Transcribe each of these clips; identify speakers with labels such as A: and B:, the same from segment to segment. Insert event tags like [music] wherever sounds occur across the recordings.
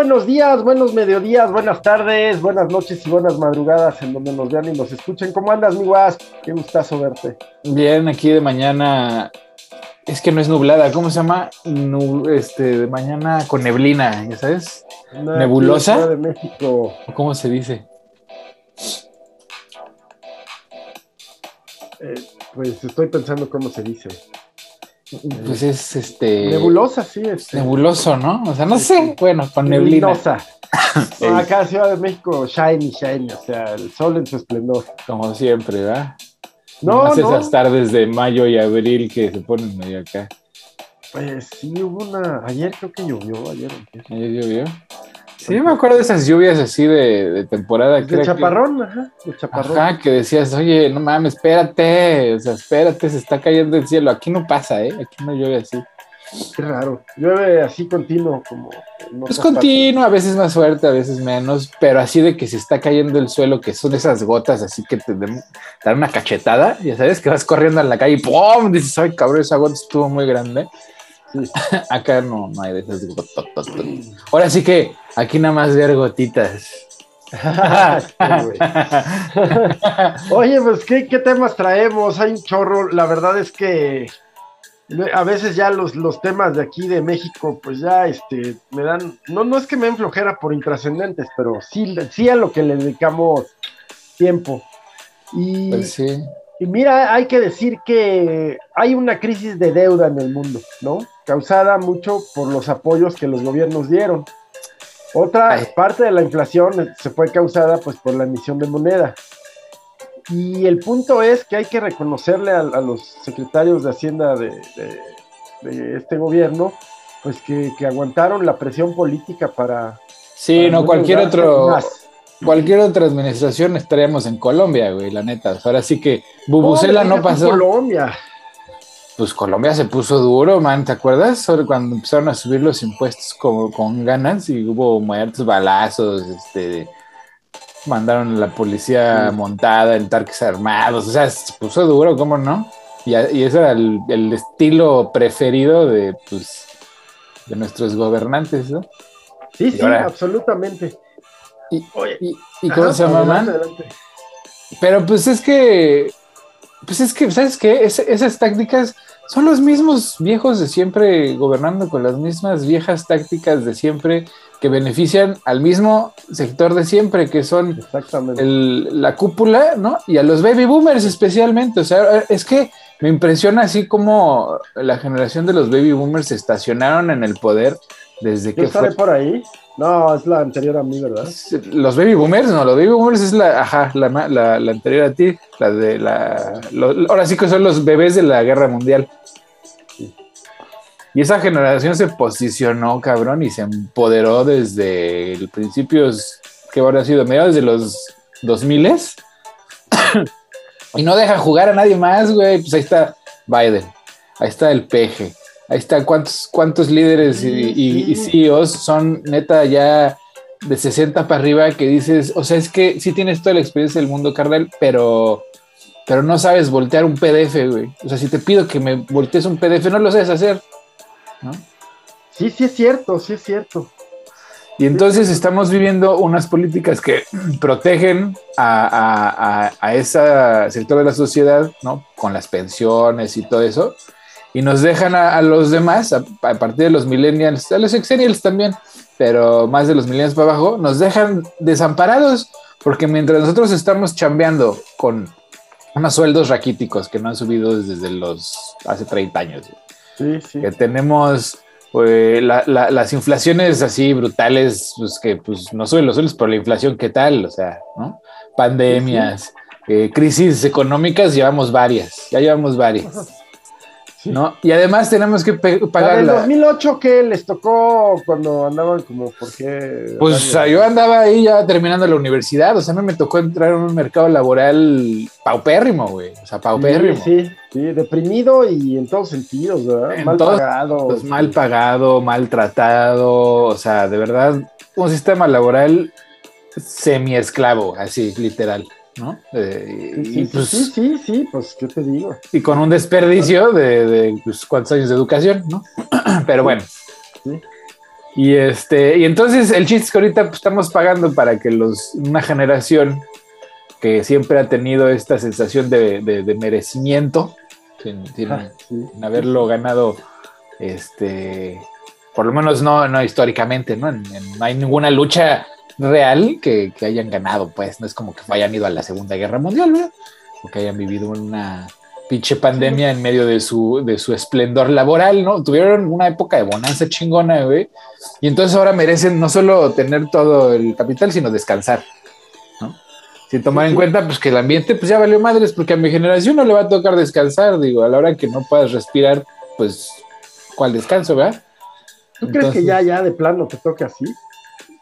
A: Buenos días, buenos mediodías, buenas tardes, buenas noches y buenas madrugadas en donde nos vean y nos escuchen. ¿Cómo andas, mi guas? Qué gustazo verte.
B: Bien, aquí de mañana. Es que no es nublada, ¿cómo se llama? este, de mañana con neblina, ¿ya sabes? ¿Nebulosa?
A: de México.
B: ¿Cómo se dice?
A: Eh, pues estoy pensando cómo se dice.
B: Pues es este.
A: Nebulosa, sí. Este.
B: Nebuloso, ¿no? O sea, no sé. Bueno, con neblina.
A: Nebulosa. [laughs] acá Ciudad de México, shiny, shiny. O sea, el sol en su esplendor.
B: Como siempre, ¿verdad?
A: No,
B: Más
A: no.
B: esas tardes de mayo y abril que se ponen medio acá.
A: Pues sí, hubo una. Ayer creo que llovió. Ayer.
B: Ayer llovió. Sí, me acuerdo de esas lluvias así de, de temporada.
A: De chaparrón, ajá, de chaparrón.
B: Ajá, que decías, oye, no mames, espérate, o sea, espérate, se está cayendo el cielo. Aquí no pasa, ¿eh? Aquí no llueve así.
A: Qué raro. Llueve así continuo, como.
B: Es continuo, a veces más fuerte, a veces menos, pero así de que se está cayendo el suelo, que son esas gotas así que te dan una cachetada, ya sabes, que vas corriendo en la calle y ¡pum! Dices, ay, cabrón, esa gota estuvo muy grande. [laughs] Acá no, no hay de esas. Ahora sí que aquí nada más ver gotitas. [laughs]
A: Oye, pues ¿qué, ¿qué, temas traemos? Hay un chorro. La verdad es que a veces ya los, los temas de aquí de México, pues ya este, me dan. No, no es que me den flojera por intrascendentes, pero sí, sí a lo que le dedicamos tiempo. Y,
B: pues sí.
A: y mira, hay que decir que hay una crisis de deuda en el mundo, ¿no? Causada mucho por los apoyos que los gobiernos dieron. Otra Ay. parte de la inflación se fue causada pues por la emisión de moneda. Y el punto es que hay que reconocerle a, a los secretarios de Hacienda de, de, de este gobierno, pues que, que, aguantaron la presión política para...
B: Sí, para no, cualquier otro... Más. Cualquier otra administración estaríamos en Colombia, güey, la neta. Ahora sí que Bubucela no, no pasó.
A: Colombia.
B: Pues Colombia se puso duro, man, ¿te acuerdas? Sobre cuando empezaron a subir los impuestos como, con ganas y hubo muertos, balazos, este, mandaron a la policía montada en tanques armados, o sea, se puso duro, ¿cómo no? Y, y ese era el, el, estilo preferido de, pues, de nuestros gobernantes, ¿no?
A: Sí, y sí, ahora, absolutamente.
B: ¿Y, Oye, y, y cómo ajá, se llama, man? Adelante. Pero pues es que, pues es que, ¿sabes qué? Es, esas tácticas son los mismos viejos de siempre gobernando con las mismas viejas tácticas de siempre que benefician al mismo sector de siempre, que son el, la cúpula, ¿no? Y a los baby boomers especialmente. O sea, es que me impresiona así como la generación de los baby boomers se estacionaron en el poder desde que
A: fue... por ahí? No, es la anterior a mí, ¿verdad?
B: Los baby boomers, no, los baby boomers es la, ajá, la, la, la anterior a ti, la de la, ahora sí que son los bebés de la guerra mundial. Sí. Y esa generación se posicionó, cabrón, y se empoderó desde el principios, que habrá sido, mediados de los 2000 [coughs] y no deja jugar a nadie más, güey. Pues ahí está Biden, ahí está el peje, ahí está cuántos, cuántos líderes y, y, y, CEOs son neta ya de 60 para arriba que dices, o sea, es que sí tienes toda la experiencia del mundo, carnal, pero, pero no sabes voltear un PDF, güey. O sea, si te pido que me voltees un PDF, no lo sabes hacer. ¿no?
A: Sí, sí es cierto, sí es cierto.
B: Y entonces estamos viviendo unas políticas que [clears throat] protegen a, a, a, a, ese sector de la sociedad, ¿no? Con las pensiones y todo eso, y nos dejan a, los demás, a, partir de los millennials, a los exennials también, pero más de los millennials para abajo, nos dejan desamparados, porque mientras nosotros estamos chambeando con unos sueldos raquíticos que no han subido desde los hace 30 años,
A: sí, sí.
B: que tenemos pues, la, la, las inflaciones así brutales, pues que pues no suben los sueldos, pero la inflación, ¿qué tal? O sea, ¿no? Pandemias, sí. Eh, crisis económicas, llevamos varias, ya llevamos varias. [laughs] ¿no? Y además tenemos que pagar.
A: ¿En 2008 qué les tocó cuando andaban como, por qué?
B: Pues o sea, yo andaba ahí ya terminando la universidad, o sea, me, me tocó entrar en un mercado laboral paupérrimo, güey, o sea, paupérrimo.
A: Sí, sí, sí, deprimido y en todos sentidos, ¿verdad?
B: En
A: mal
B: todos,
A: pagado.
B: Pues, mal pagado, maltratado, o sea, de verdad, un sistema laboral semi-esclavo, así, literal. ¿No?
A: Eh, sí, sí, y pues, sí, sí, sí, pues, ¿qué te digo?
B: Y con un desperdicio de, de pues, cuántos años de educación, ¿no? [clears throat] Pero bueno.
A: Sí.
B: Y este, y entonces el chiste es que ahorita pues, estamos pagando para que los, una generación que siempre ha tenido esta sensación de, merecimiento, sin, haberlo ganado, este, por lo menos no, no históricamente, ¿no? no hay ninguna lucha real que, hayan ganado, pues, no es como que hayan ido a la Segunda Guerra Mundial, ¿no? O que hayan vivido una pinche pandemia en medio de su, de su esplendor laboral, ¿no? Tuvieron una época de bonanza chingona, güey, y entonces ahora merecen no solo tener todo el capital, sino descansar. Sin tomar en cuenta pues, que el ambiente pues, ya valió madres, porque a mi generación no le va a tocar descansar, digo, a la hora que no puedas respirar, pues, ¿cuál descanso, verdad?
A: ¿Tú crees que ya, ya de plano te toque así?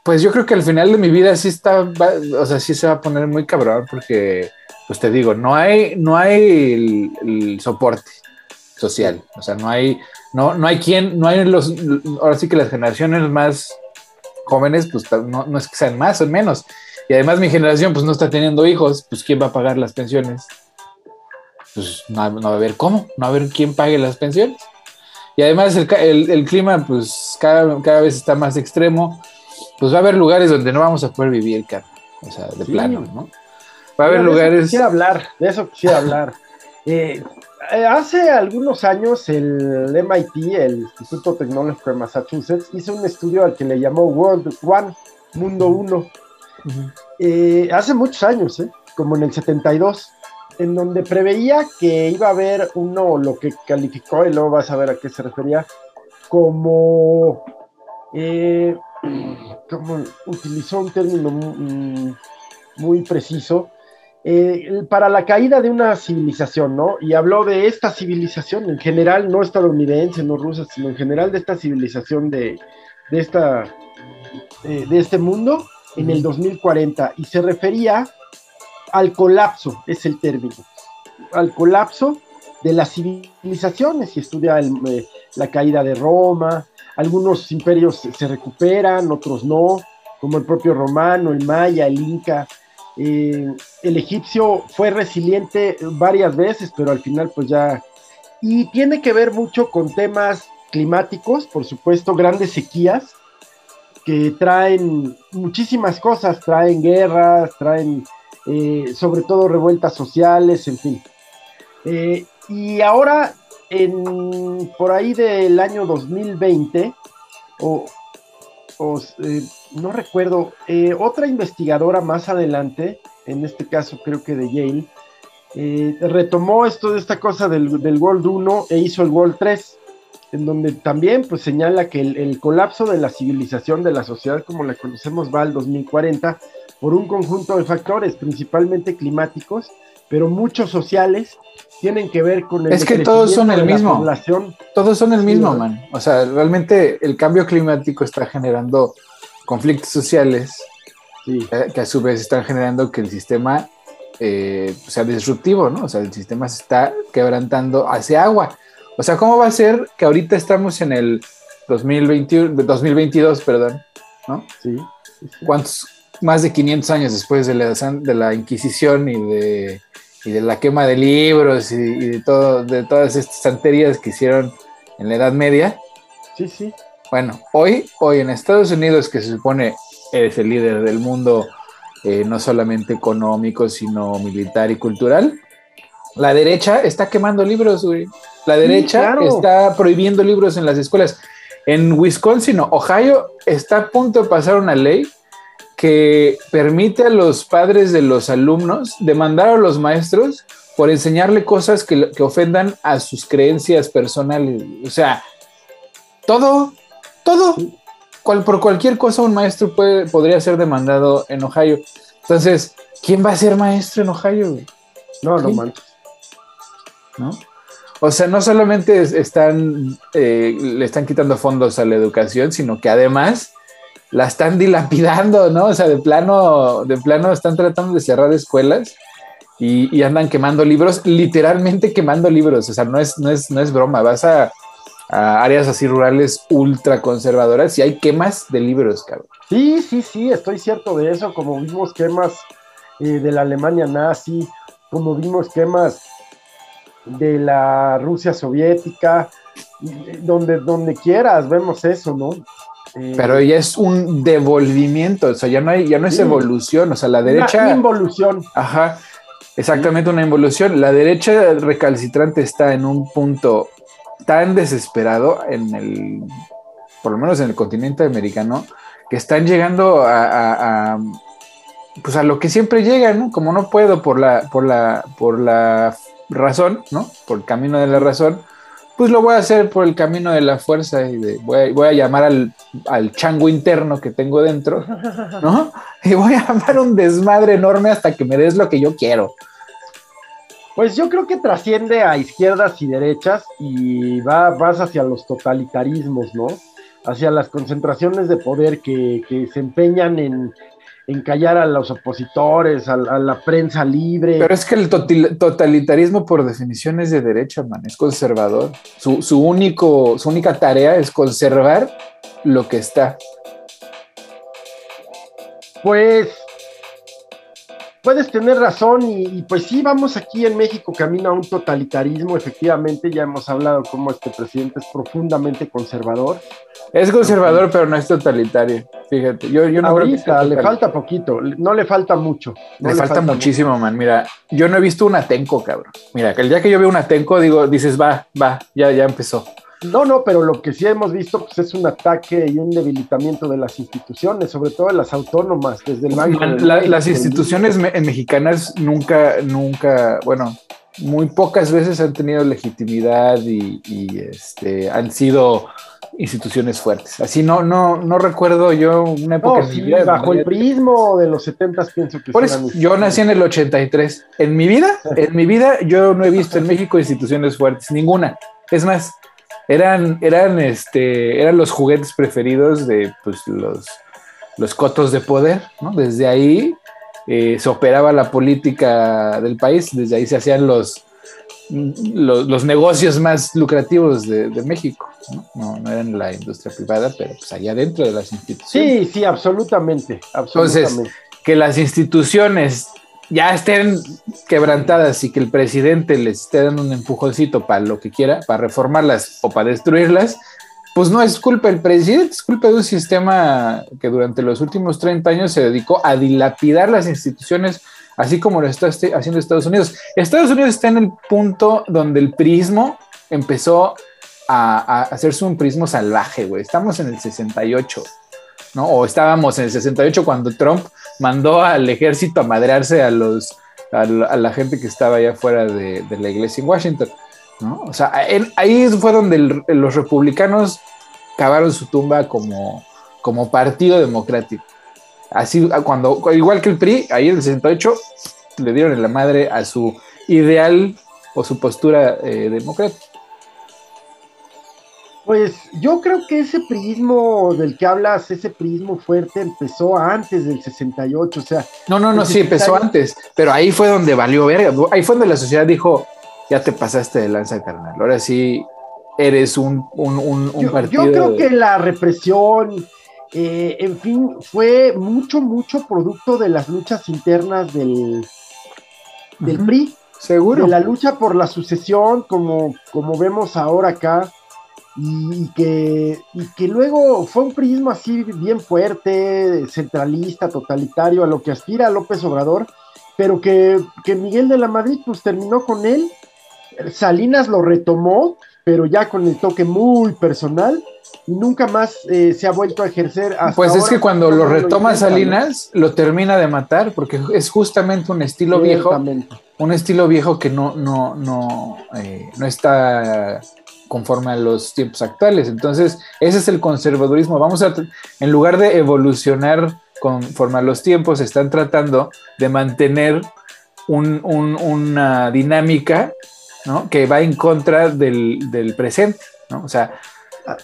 B: Pues yo creo que al final de mi vida sí está, o sea, sí se va a poner muy cabrón, porque, pues te digo, no hay, no hay el, soporte social, o sea, no hay, no, no hay quien, no hay los, ahora sí que las generaciones más jóvenes, pues no, no es que sean más o menos, y además mi generación pues no está teniendo hijos, pues ¿quién va a pagar las pensiones? Pues no, va a haber cómo, no va a haber quién pague las pensiones. Y además el, clima pues cada, cada, vez está más extremo, pues va a haber lugares donde no vamos a poder vivir, cara. O sea, de plano, ¿no?
A: Va a haber lugares... quisiera hablar, de eso quisiera [laughs] hablar. Eh, eh, hace algunos años el MIT, el Instituto Tecnológico de Massachusetts, hizo un estudio al que le llamó World One, Mundo Uno eh, hace muchos años, ¿eh? como en el 72, en donde preveía que iba a haber uno, lo que calificó, y luego vas a ver a qué se refería, como, eh, como utilizó un término muy, preciso, para la caída de una civilización, ¿no? Y habló de esta civilización en general, no estadounidense, no rusa, sino en general de esta civilización de, de esta, de este mundo, en el 2040 y se refería al colapso, es el término, al colapso de las civilizaciones. Y estudia eh, la caída de Roma, algunos imperios se recuperan, otros no, como el propio romano, el maya, el inca. Eh, el egipcio fue resiliente varias veces, pero al final pues ya... Y tiene que ver mucho con temas climáticos, por supuesto, grandes sequías, que traen muchísimas cosas, traen guerras, traen eh, sobre todo revueltas sociales, en fin. Eh, y ahora, en, por ahí del año 2020, o, eh, no recuerdo, otra investigadora más adelante, en este caso creo que de Yale, retomó esto de esta cosa del, del World 1 e hizo el World 3 en donde también pues señala que el, colapso de la civilización de la sociedad como la conocemos va al 2040 por un conjunto de factores, principalmente climáticos, pero muchos sociales tienen que ver con
B: el Es que todos son el mismo. Todos son el mismo, man. O sea, realmente el cambio climático está generando conflictos sociales eh, que a su vez están generando que el sistema eh, sea disruptivo, ¿no? O sea, el sistema se está quebrantando hacia agua. O sea, ¿cómo va a ser que ahorita estamos en el 2021, 2022, perdón, ¿no?
A: Sí.
B: ¿Cuántos, más de 500 años después de la, de la Inquisición y de, y de la quema de libros y, de, todo, de todas estas santerías que hicieron en la Edad Media?
A: Sí, sí.
B: Bueno, hoy, hoy en Estados Unidos, que se supone eres el líder del mundo, eh, no solamente económico, sino militar y cultural, la derecha está quemando libros, güey. La derecha está prohibiendo libros en las escuelas. En Wisconsin, Ohio, está a punto de pasar una ley que permite a los padres de los alumnos demandar a los maestros por enseñarle cosas que, ofendan a sus creencias personales. O sea, todo, todo, por cualquier cosa un maestro puede, podría ser demandado en Ohio. Entonces, ¿quién va a ser maestro en Ohio?
A: No, no manches.
B: ¿no? O sea, no solamente están, eh, le están quitando fondos a la educación, sino que además la están dilapidando, ¿no? O sea, de plano, de plano están tratando de cerrar escuelas y, andan quemando libros, literalmente quemando libros. O sea, no es, no es, no es broma. Vas a, áreas así rurales ultra conservadoras y hay quemas de libros, cabrón.
A: Sí, sí, sí, estoy cierto de eso, como vimos quemas eh, de la Alemania nazi, como vimos quemas de la Rusia soviética, donde, donde quieras, vemos eso, ¿no?
B: Pero ya es un devolvimiento, o sea, ya no, hay, ya no es evolución, o sea, la derecha...
A: Una involución.
B: Ajá, exactamente una involución. La derecha recalcitrante está en un punto tan desesperado en el, por lo menos en el continente americano, que están llegando a, pues a lo que siempre llegan, ¿no? Como no puedo por la, por la, por la razón, ¿no? Por el camino de la razón, pues lo voy a hacer por el camino de la fuerza y de, voy, a, llamar al, al, chango interno que tengo dentro, [laughs] ¿no? Y voy a armar un desmadre enorme hasta que me des lo que yo quiero.
A: Pues yo creo que trasciende a izquierdas y derechas y va más hacia los totalitarismos, ¿no? Hacia las concentraciones de poder que, que se empeñan en, en callar a los opositores, a, la prensa libre.
B: Pero es que el totalitarismo por definición es de derecha, man, es conservador. Su, único, su única tarea es conservar lo que está.
A: Pues puedes tener razón y, pues sí, vamos aquí en México camino a un totalitarismo, efectivamente, ya hemos hablado cómo este presidente es profundamente conservador.
B: Es conservador, pero no es totalitario. Fíjate, yo, yo no
A: Ahorita le falta poquito, no le falta mucho.
B: le, falta, muchísimo, man. Mira, yo no he visto un Atenco, cabrón. Mira, el día que yo veo un Atenco, digo, dices, va, va, ya, ya empezó.
A: No, no, pero lo que sí hemos visto pues, es un ataque y un debilitamiento de las instituciones, sobre todo de las autónomas, desde el
B: las instituciones mexicanas nunca, nunca, bueno, muy pocas veces han tenido legitimidad y, este, han sido instituciones fuertes. Así no, no, no recuerdo yo una época.
A: bajo el prismo de los 70 pienso que
B: Por eso, yo nací en el 83. En mi vida, [laughs] en mi vida, yo no he visto en México instituciones fuertes, ninguna. Es más, eran, eran, este, eran los juguetes preferidos de pues, los, los cotos de poder, ¿no? Desde ahí eh, se operaba la política del país, desde ahí se hacían los, los, negocios más lucrativos de, México, ¿no? ¿no? eran la industria privada, pero pues allá dentro de las instituciones.
A: Sí, sí, absolutamente, absolutamente.
B: Entonces, que las instituciones ya estén quebrantadas y que el presidente les esté dando un empujoncito para lo que quiera, para reformarlas o para destruirlas, pues no es culpa del presidente, es culpa de un sistema que durante los últimos 30 años se dedicó a dilapidar las instituciones, así como lo está este, haciendo Estados Unidos. Estados Unidos está en el punto donde el prismo empezó a, hacerse un prismo salvaje, güey. Estamos en el 68. ¿no? O estábamos en el 68 cuando Trump mandó al ejército a madrearse a los a la, gente que estaba allá fuera de, la iglesia en Washington, ¿no? O sea, ahí fue donde los republicanos cavaron su tumba como, como partido democrático. Así, cuando, igual que el PRI, ahí en el 68 le dieron en la madre a su ideal o su postura eh, democrática.
A: Pues yo creo que ese prismo del que hablas, ese prismo fuerte, empezó antes del 68, o sea.
B: No, no, no, sí, empezó antes, pero ahí fue donde valió verga. Ahí fue donde la sociedad dijo: Ya te pasaste de lanza, carnal. Ahora sí eres un, un,
A: yo,
B: partido.
A: Yo creo que la represión, eh, en fin, fue mucho, mucho producto de las luchas internas del, del PRI.
B: Seguro.
A: De la lucha por la sucesión, como, como vemos ahora acá y que, y que luego fue un prisma así bien fuerte, centralista, totalitario, a lo que aspira López Obrador, pero que, Miguel de la Madrid pues terminó con él, Salinas lo retomó, pero ya con el toque muy personal, y nunca más eh, se ha vuelto a ejercer.
B: pues es que cuando lo retoma Salinas, lo termina de matar, porque es justamente un estilo viejo, un estilo viejo que no, no, no, eh, no está conforme a los tiempos actuales. Entonces, ese es el conservadurismo. Vamos a, en lugar de evolucionar conforme a los tiempos, están tratando de mantener una dinámica que va en contra del, presente. ¿no? O sea,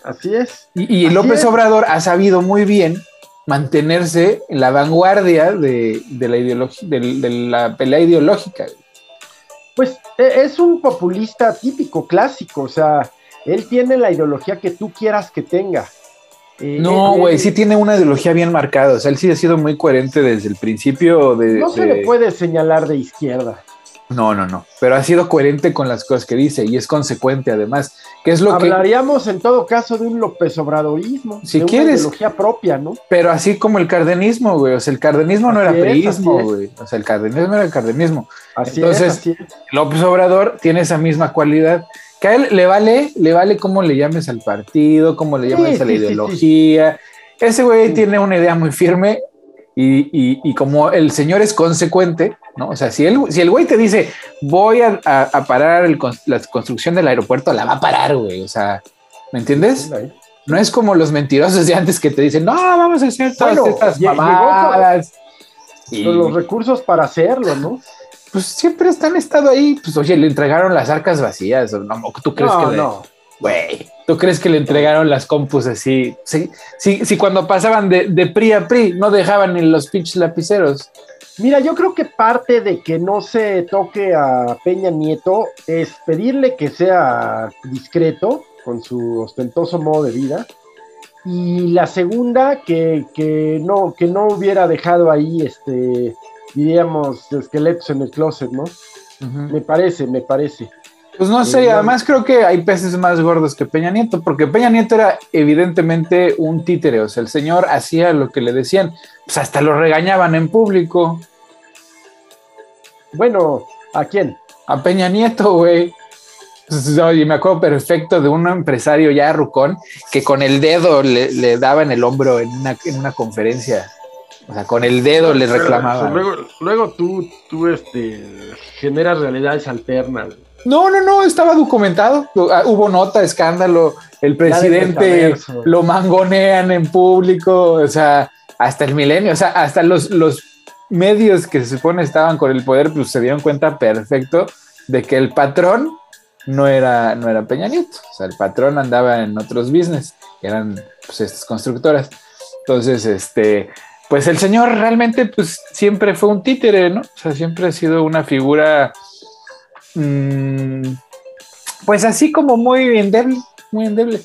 A: así es.
B: Y, López Obrador ha sabido muy bien mantenerse en la vanguardia de, la, ideología, de la pelea ideológica.
A: Pues e, es un populista típico, clásico, o sea, él tiene la ideología que tú quieras que tenga.
B: Eh, no, güey, sí tiene una ideología bien marcada, o sea, él sí ha sido muy coherente desde el principio de...
A: No se le puede señalar de izquierda.
B: No, no, no. Pero ha sido coherente con las cosas que dice y es consecuente además. Que es lo
A: Hablaríamos en todo caso de un López Obradorismo.
B: Si
A: de
B: quieres.
A: Una ideología propia, ¿no?
B: Pero así como el cardenismo, güey. O sea, el cardenismo no era priismo, güey. O sea, el cardenismo era el cardenismo. Así Entonces, es, López Obrador tiene esa misma cualidad. Que a él le vale, le vale cómo le llames al partido, cómo le llames a la ideología. Ese güey tiene una idea muy firme y, como el señor es consecuente, ¿no? O sea, si el, si el güey te dice, voy a, parar la construcción del aeropuerto, la va a parar, güey. O sea, ¿me entiendes? No es como los mentirosos de antes que te dicen, no, vamos a hacer todas estas mamadas.
A: Y los recursos para hacerlo, ¿no?
B: Pues siempre están estado ahí. Pues oye, le entregaron las arcas vacías. ¿no? ¿Tú crees que no? Güey, ¿tú crees que le entregaron las compus así? Sí, sí, sí cuando pasaban de, de PRI a PRI no dejaban ni los pinches lapiceros.
A: Mira, yo creo que parte de que no se toque a Peña Nieto es pedirle que sea discreto con su ostentoso modo de vida. Y la segunda, que, que no, que no hubiera dejado ahí, este, diríamos, esqueletos en el closet, ¿no? Me parece, me parece.
B: Pues no sé, además creo que hay peces más gordos que Peña Nieto, porque Peña Nieto era evidentemente un títere, o sea, el señor hacía lo que le decían, pues hasta lo regañaban en público.
A: Bueno, ¿a quién?
B: A Peña Nieto, güey. Pues, oye, me acuerdo perfecto de un empresario ya rucón que con el dedo le, daba en el hombro en una, en una conferencia. O sea, con el dedo le reclamaba.
A: Luego, luego tú, tú este, generas realidades alternas.
B: No, no, no, estaba documentado. Ah, hubo nota, escándalo. El presidente lo mangonean en público. O sea, hasta el milenio, o sea, hasta los, los medios que se supone estaban con el poder, pues se dieron cuenta perfecto de que el patrón no era, no era Peña Nieto. O sea, el patrón andaba en otros business, eran pues estas constructoras. Entonces, este, pues el señor realmente, pues siempre fue un títere, ¿no? O sea, siempre ha sido una figura Mm, pues así como muy endeble, muy endeble.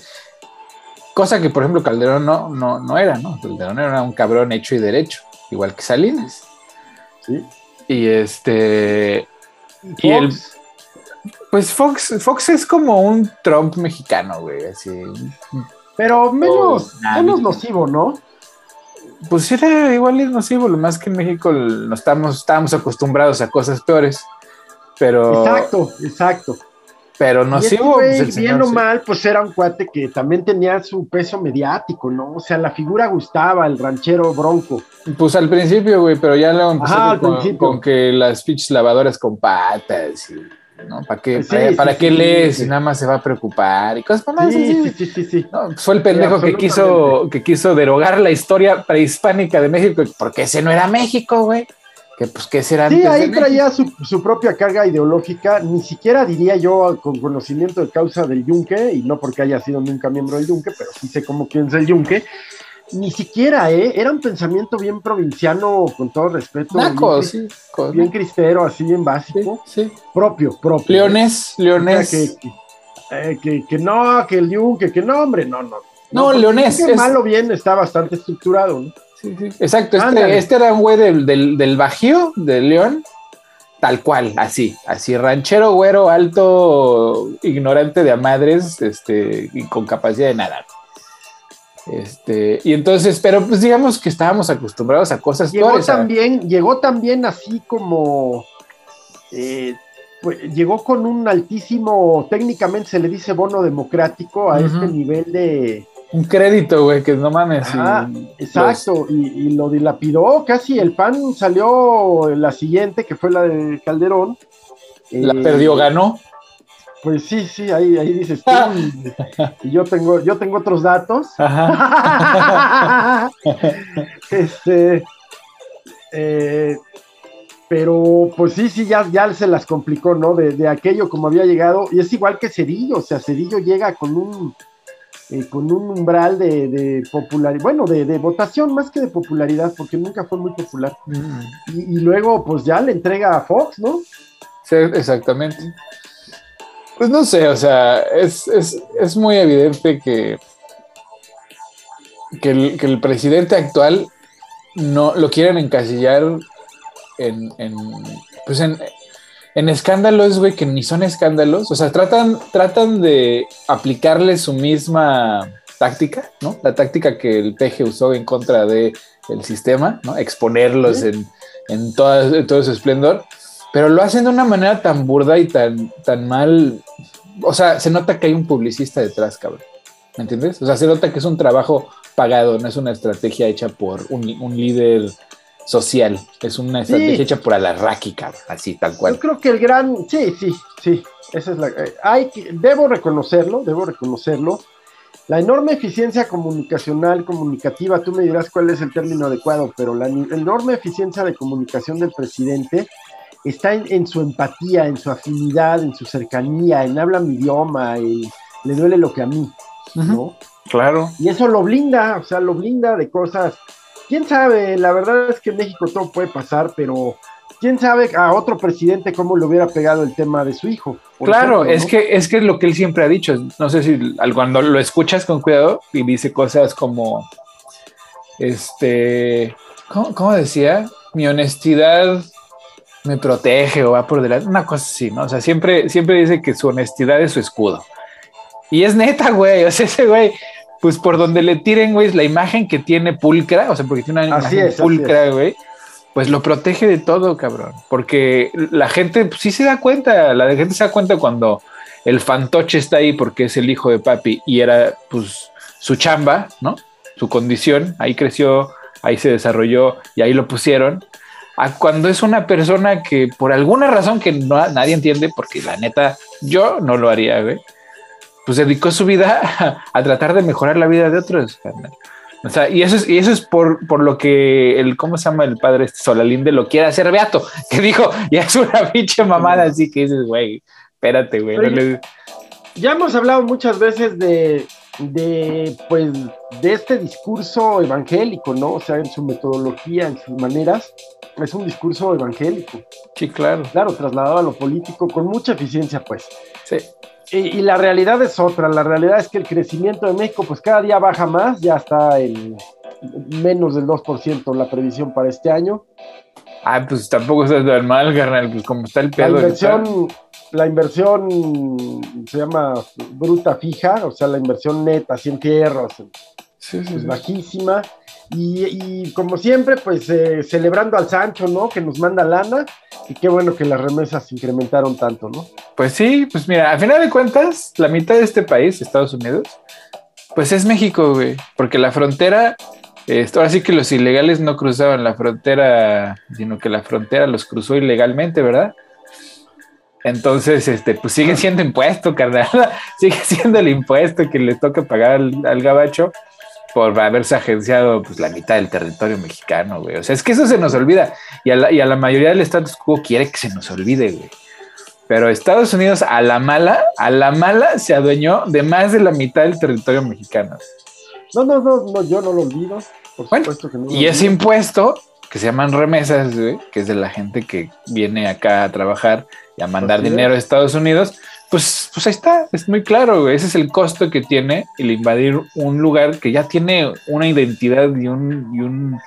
B: Cosa que, por ejemplo, Calderón no, no, no era, ¿no? Calderón era un cabrón hecho y derecho, igual que Salinas.
A: Sí.
B: Y este. Y el. Pues Fox, Fox es como un Trump mexicano, güey, así.
A: Pero menos, menos nocivo, ¿no?
B: Pues era igual es nocivo, lo más que en México no estamos, estábamos acostumbrados a cosas peores. Pero.
A: Exacto, exacto.
B: Pero no
A: sé. Pues, bien o mal, pues era un cuate que también tenía su peso mediático, ¿no? O sea, la figura gustaba, el ranchero bronco.
B: Pues al principio, güey, pero ya lo empezó con, que las pitch lavadoras con patas y. ¿no? ¿Para qué, para, qué lees nada más se va a preocupar y cosas más
A: sí, sí, sí, sí,
B: fue el pendejo que quiso, que quiso derogar la historia prehispánica de México, porque ese no era México, güey que pues qué será.
A: Sí, ahí traía su, propia carga ideológica, ni siquiera diría yo con conocimiento de causa del Yunque, y no porque haya sido nunca miembro del Yunque, pero sí sé cómo piensa el Yunque, ni siquiera, ¿eh? Era un pensamiento bien provinciano, con todo respeto.
B: Naco,
A: bien,
B: sí,
A: bien cristero, así bien básico.
B: Sí,
A: Propio, propio.
B: Leones, Leones.
A: Eh, que, que, no, que el Yunque, que no, hombre, no, no.
B: No, Leones.
A: Es... Malo bien está bastante estructurado, ¿no?
B: Exacto, este, este, era un güey del, del, Bajío, de León, tal cual, así, así, ranchero, güero, alto, ignorante de amadres, este, y con capacidad de nadar. Este, y entonces, pero pues digamos que estábamos acostumbrados a cosas
A: llegó también, llegó también así como eh, pues, llegó con un altísimo, técnicamente se le dice bono democrático a este nivel de,
B: un crédito, güey, que no mames.
A: Ah, exacto, y, lo dilapidó casi. El PAN salió la siguiente, que fue la de Calderón.
B: La eh, perdió, ganó.
A: Pues sí, sí, ahí, ahí dices tú. y, yo tengo, yo tengo otros datos. [laughs] este, eh, pero pues sí, sí, ya, ya se las complicó, ¿no? De, de, aquello como había llegado. Y es igual que Cedillo, o sea, Cedillo llega con un eh, con un umbral de, popularidad, bueno, de, votación más que de popularidad, porque nunca fue muy popular. Mm. Y, luego, pues ya le entrega a Fox, ¿no?
B: Sí, exactamente. Pues no sé, o sea, es, muy evidente que, que el, presidente actual no lo quieren encasillar en, en pues en, en escándalos, güey, que ni son escándalos. O sea, tratan, tratan de aplicarle su misma táctica, ¿no? La táctica que el PG usó en contra del el sistema, ¿no? Exponerlos en, en, todo su esplendor. Pero lo hacen de una manera tan burda y tan, tan mal. O sea, se nota que hay un publicista detrás, cabrón. ¿Me entiendes? O sea, se nota que es un trabajo pagado, no es una estrategia hecha por un, un líder social. Es una estrategia hecha por Alarraqui, cabrón, así, tal cual.
A: Yo creo que el gran, sí, sí, sí, esa es la, eh, hay, debo reconocerlo, debo reconocerlo. La enorme eficiencia comunicacional, comunicativa, tú me dirás cuál es el término adecuado, pero la enorme eficiencia de comunicación del presidente está en, su empatía, en su afinidad, en su cercanía, en habla mi idioma, y le duele lo que a mí, ¿no?
B: Claro.
A: Y eso lo blinda, o sea, lo blinda de cosas quién sabe, la verdad es que en México todo puede pasar, pero quién sabe a otro presidente cómo le hubiera pegado el tema de su hijo.
B: Claro, es que es que es lo que él siempre ha dicho. No sé si cuando lo escuchas con cuidado y dice cosas como este, ¿cómo, decía? Mi honestidad me protege o va por delante, una cosa así, ¿no? O sea, siempre, siempre dice que su honestidad es su escudo. Y es neta, güey. O sea, ese güey, pues por donde le tiren, güey, la imagen que tiene pulcra, o sea, porque tiene una imagen pulcra, güey, pues lo protege de todo, cabrón. Porque la gente pues, sí se da cuenta, la gente se da cuenta cuando el fantoche está ahí porque es el hijo de papi y era, pues, su chamba, ¿no? Su condición, ahí creció, ahí se desarrolló y ahí lo pusieron. A cuando es una persona que por alguna razón que no, nadie entiende, porque la neta, yo no lo haría, güey pues dedicó su vida [laughs] a, tratar de mejorar la vida de otros. O sea, y eso es, y eso es por, por lo que el, ¿cómo se llama el padre este Solalinde lo quiere hacer Beato? Que dijo, ya es una pinche mamada, así que dices, güey, espérate, güey.
A: Ya hemos hablado muchas veces de, de, pues, de este discurso evangélico, ¿no? O sea, en su metodología, en sus maneras, es un discurso evangélico.
B: Sí, claro.
A: Claro, trasladado a lo político con mucha eficiencia, pues.
B: Sí.
A: Y, la realidad es otra, la realidad es que el crecimiento de México pues cada día baja más, ya está en menos del 2% la previsión para este año.
B: Ah, pues tampoco está tan mal, carnal, pues como está el pedo.
A: La inversión, la inversión se llama bruta fija, o sea, la inversión neta, así en tierras, sí, sí, es bajísima. Y, como siempre, pues eh, celebrando al Sancho, ¿no? Que nos manda lana. Y qué bueno que las remesas incrementaron tanto, ¿no?
B: Pues sí, pues mira, a final de cuentas, la mitad de este país, Estados Unidos, pues es México, güey. Porque la frontera, esto, ahora sí que los ilegales no cruzaban la frontera, sino que la frontera los cruzó ilegalmente, ¿verdad? Entonces, este, pues sigue siendo impuesto, carnal. [laughs] sigue siendo el impuesto que le toca pagar al gabacho por haberse agenciado pues la mitad del territorio mexicano, güey. O sea, es que eso se nos olvida. Y a la, y a la mayoría del status quo quiere que se nos olvide, güey. Pero Estados Unidos a la mala, a la mala se adueñó de más de la mitad del territorio mexicano.
A: No, no, no, no yo no lo olvido. Por supuesto que no
B: y ese impuesto que se llaman remesas, güey, que es de la gente que viene acá a trabajar y a mandar dinero a Estados Unidos, pues, pues ahí está, es muy claro, ese es el costo que tiene el invadir un lugar que ya tiene una identidad y, un, y, un,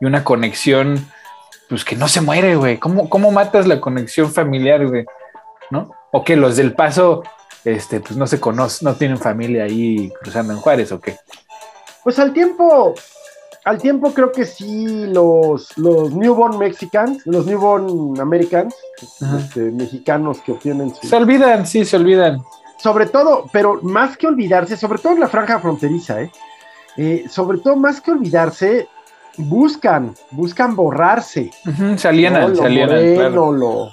B: y una conexión, pues que no se muere, güey. ¿Cómo, ¿Cómo matas la conexión familiar, güey? ¿No? O que los del paso, este, pues no se conocen, no tienen familia ahí cruzando en Juárez, ¿o qué?
A: Pues al tiempo, al tiempo creo que sí los, los newborn mexicans, los newborn americans, este, mexicanos que obtienen
B: su... Se olvidan, sí, se olvidan.
A: Sobre todo, pero más que olvidarse, sobre todo en la franja fronteriza, ¿eh? eh sobre todo más que olvidarse, buscan, buscan borrarse.
B: se alienan, se alienan. claro.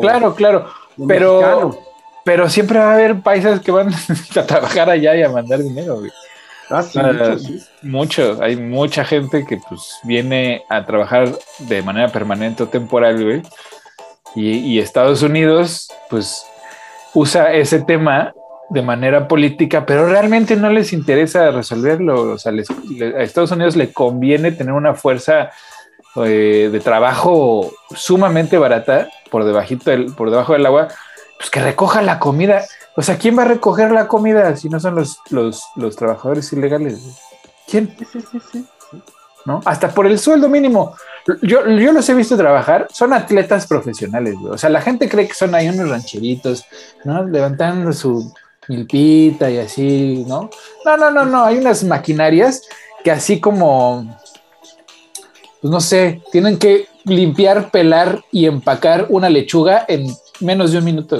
B: claro, claro. pero, pero siempre va a haber paisas que van [laughs] a trabajar allá y a mandar dinero, güey.
A: Ah, ah,
B: mucho, Hay mucha gente que pues viene a trabajar de manera permanente o temporal, güey. Y, Estados Unidos, pues, usa ese tema de manera política, pero realmente no les interesa resolverlo. O sea, a Estados Unidos le conviene tener una fuerza eh, de trabajo sumamente barata por, debajito por debajo del agua, pues que recoja la comida. O sea, ¿quién va a recoger la comida si no son los, los, trabajadores ilegales? ¿Quién?
A: Sí, sí, sí,
B: ¿No? Hasta por el sueldo mínimo. yo, yo los he visto trabajar, son atletas profesionales, güey. O sea, la gente cree que son ahí unos rancheritos, ¿no? Levantando su milpita y así, ¿no? No, no, no, no. Hay unas maquinarias que así como, pues no sé, tienen que limpiar, pelar y empacar una lechuga en menos de un minuto,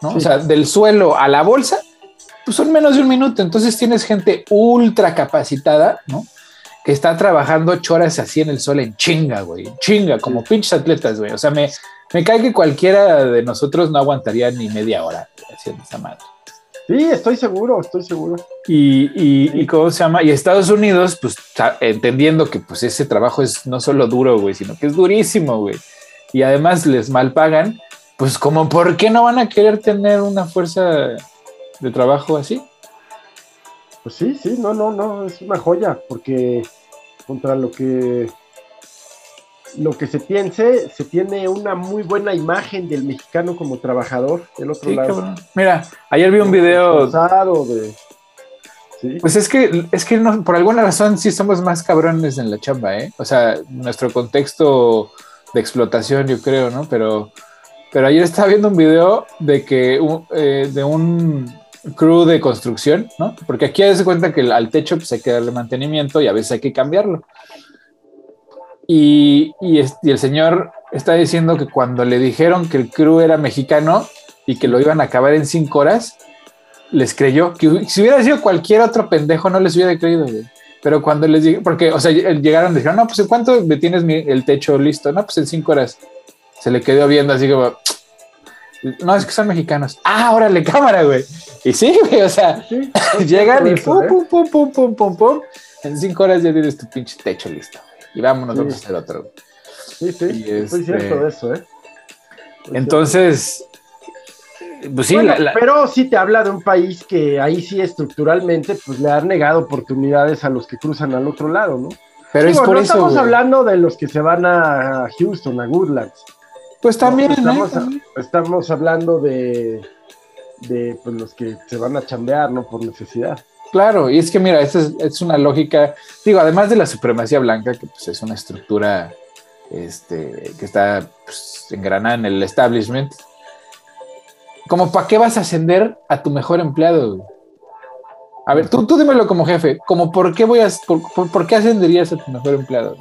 B: ¿no? O sea, del suelo a la bolsa, pues son menos de un minuto. Entonces tienes gente ultra capacitada, ¿no? Que está trabajando ocho horas así en el sol en chinga, güey, chinga, como pinches atletas, güey. O sea, me, me cae que cualquiera de nosotros no aguantaría ni media hora haciendo esa madre.
A: Sí, estoy seguro, estoy seguro.
B: Y, y, y, cómo se llama, y Estados Unidos, pues entendiendo que pues ese trabajo es no solo duro, güey, sino que es durísimo, güey. Y además les mal pagan, pues como, ¿por qué no van a querer tener una fuerza de trabajo así?
A: Pues sí, sí, no, no, no, es una joya, porque contra lo que lo que se piense, se tiene una muy buena imagen del mexicano como trabajador del otro lado.
B: Mira, ayer vi un video. Pues es que, es que por alguna razón sí somos más cabrones en la chamba, ¿eh? O sea, nuestro contexto de explotación, yo creo, ¿no? Pero, pero ayer estaba viendo un video de que eh, de un crew de construcción, ¿no? Porque aquí se cuenta que al techo pues, hay que darle mantenimiento y a veces hay que cambiarlo. Y, el señor está diciendo que cuando le dijeron que el crew era mexicano y que lo iban a acabar en cinco horas, les creyó. Que si hubiera sido cualquier otro pendejo, no les hubiera creído, Pero cuando les dije, porque, o sea, llegaron y dijeron, no, pues ¿en cuánto me tienes el techo listo? No, pues en cinco horas. Se le quedó viendo así como, no, es que son mexicanos. Ah, órale, cámara, güey. Y sí, güey, o sea, [laughs] llegan y pum, ¿eh? pum, pum, pum, pum, pum, pum. En cinco horas ya tienes tu pinche techo listo y vámonos, vamos a hacer otro.
A: Sí, sí, estoy cierto este, de eso, ¿eh?
B: entonces, pues sí,
A: pero sí te habla de un país que ahí sí estructuralmente pues le han negado oportunidades a los que cruzan al otro lado, ¿no? Pero es por no estamos hablando de los que se van a Houston, a Goodlands.
B: Pues también,
A: estamos, estamos hablando de, de pues, los que se van a chambear, ¿no? Por necesidad.
B: Claro, y es que mira, esta es, una lógica, digo, además de la supremacía blanca, que pues es una estructura este, que está pues, engranada en el establishment, como para qué vas a ascender a tu mejor empleado. A ver, tú, tú dímelo como jefe, como por qué voy a, por, qué ascenderías a tu mejor empleado.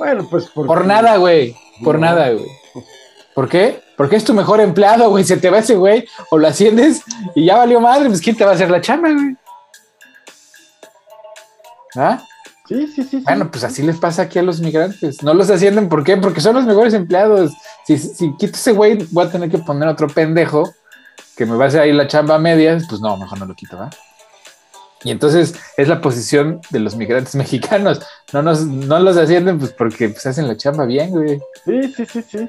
A: Bueno, pues
B: por nada, güey, por nada, güey. ¿Por qué? Porque es tu mejor empleado, güey. Se te va ese güey o lo asciendes y ya valió madre, pues ¿quién te va a hacer la chamba, güey?
A: ¿Ah? Sí, sí, sí.
B: Bueno, pues así les pasa aquí a los migrantes. No los ascienden, ¿por qué? Porque son los mejores empleados. Si, si quito ese güey, voy a tener que poner otro pendejo que me va a hacer ahí la chamba a medias. Pues no, mejor no lo quito, ¿va? Y entonces es la posición de los migrantes [laughs] mexicanos. No, nos, no los ascienden, pues porque pues, hacen la chamba bien, güey.
A: Sí, sí, sí, sí.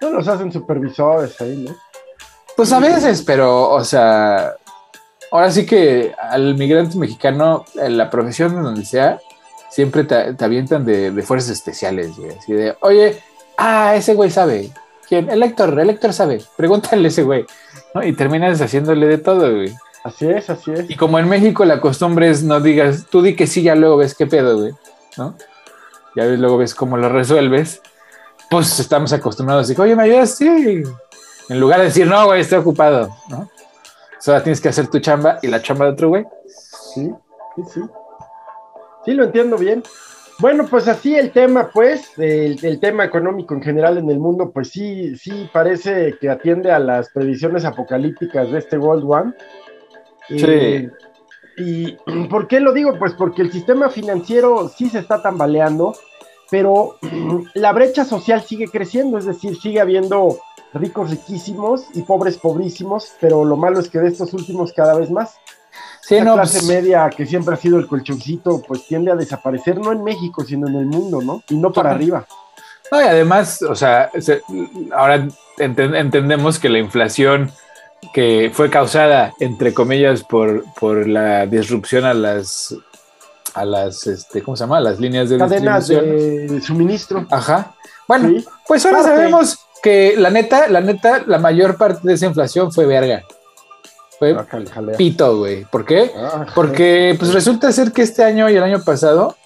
A: No los hacen supervisores ahí, ¿no?
B: Pues a veces, pero, o sea, ahora sí que al migrante mexicano, en la profesión donde sea, siempre te, avientan de, fuerzas especiales, güey. Así de, oye, ah, ese güey sabe. ¿Quién? El Héctor, el Héctor sabe. Pregúntale a ese güey. ¿no? Y terminas haciéndole de todo, güey.
A: Así es, así es.
B: Y como en México la costumbre es no digas, tú di que sí, ya luego ves qué pedo, güey. ¿No? Ya ves, luego ves cómo lo resuelves. Pues estamos acostumbrados a decir, oye, ¿me ayudas? Sí. En lugar de decir, no, güey, estoy ocupado, ¿no? Solo tienes que hacer tu chamba y la chamba de otro güey.
A: Sí, sí, sí. Sí, lo entiendo bien. Bueno, pues así el tema, pues, el, tema económico en general en el mundo, pues sí, sí parece que atiende a las previsiones apocalípticas de este World One.
B: Sí. Eh,
A: ¿Y [clears throat] por qué lo digo? Pues porque el sistema financiero sí se está tambaleando, pero [clears throat] la brecha social sigue creciendo, es decir, sigue habiendo ricos riquísimos y pobres pobrísimos, pero lo malo es que de estos últimos cada vez más. Sí, la clase pues, media que siempre ha sido el colchoncito, pues tiende a desaparecer, no en México, sino en el mundo, ¿no? Y no para arriba.
B: No, y además, o sea, ahora entendemos que la inflación que fue causada, entre comillas, por, por la disrupción a las a las, este, ¿cómo se llama? las líneas de
A: Cadenas de suministro.
B: Ajá. Bueno, pues ahora sabemos que la neta, la neta, la mayor parte de esa inflación fue verga. Fue ah, pito, güey. ¿Por qué? Ah, Porque pues resulta ser que este año y el año pasado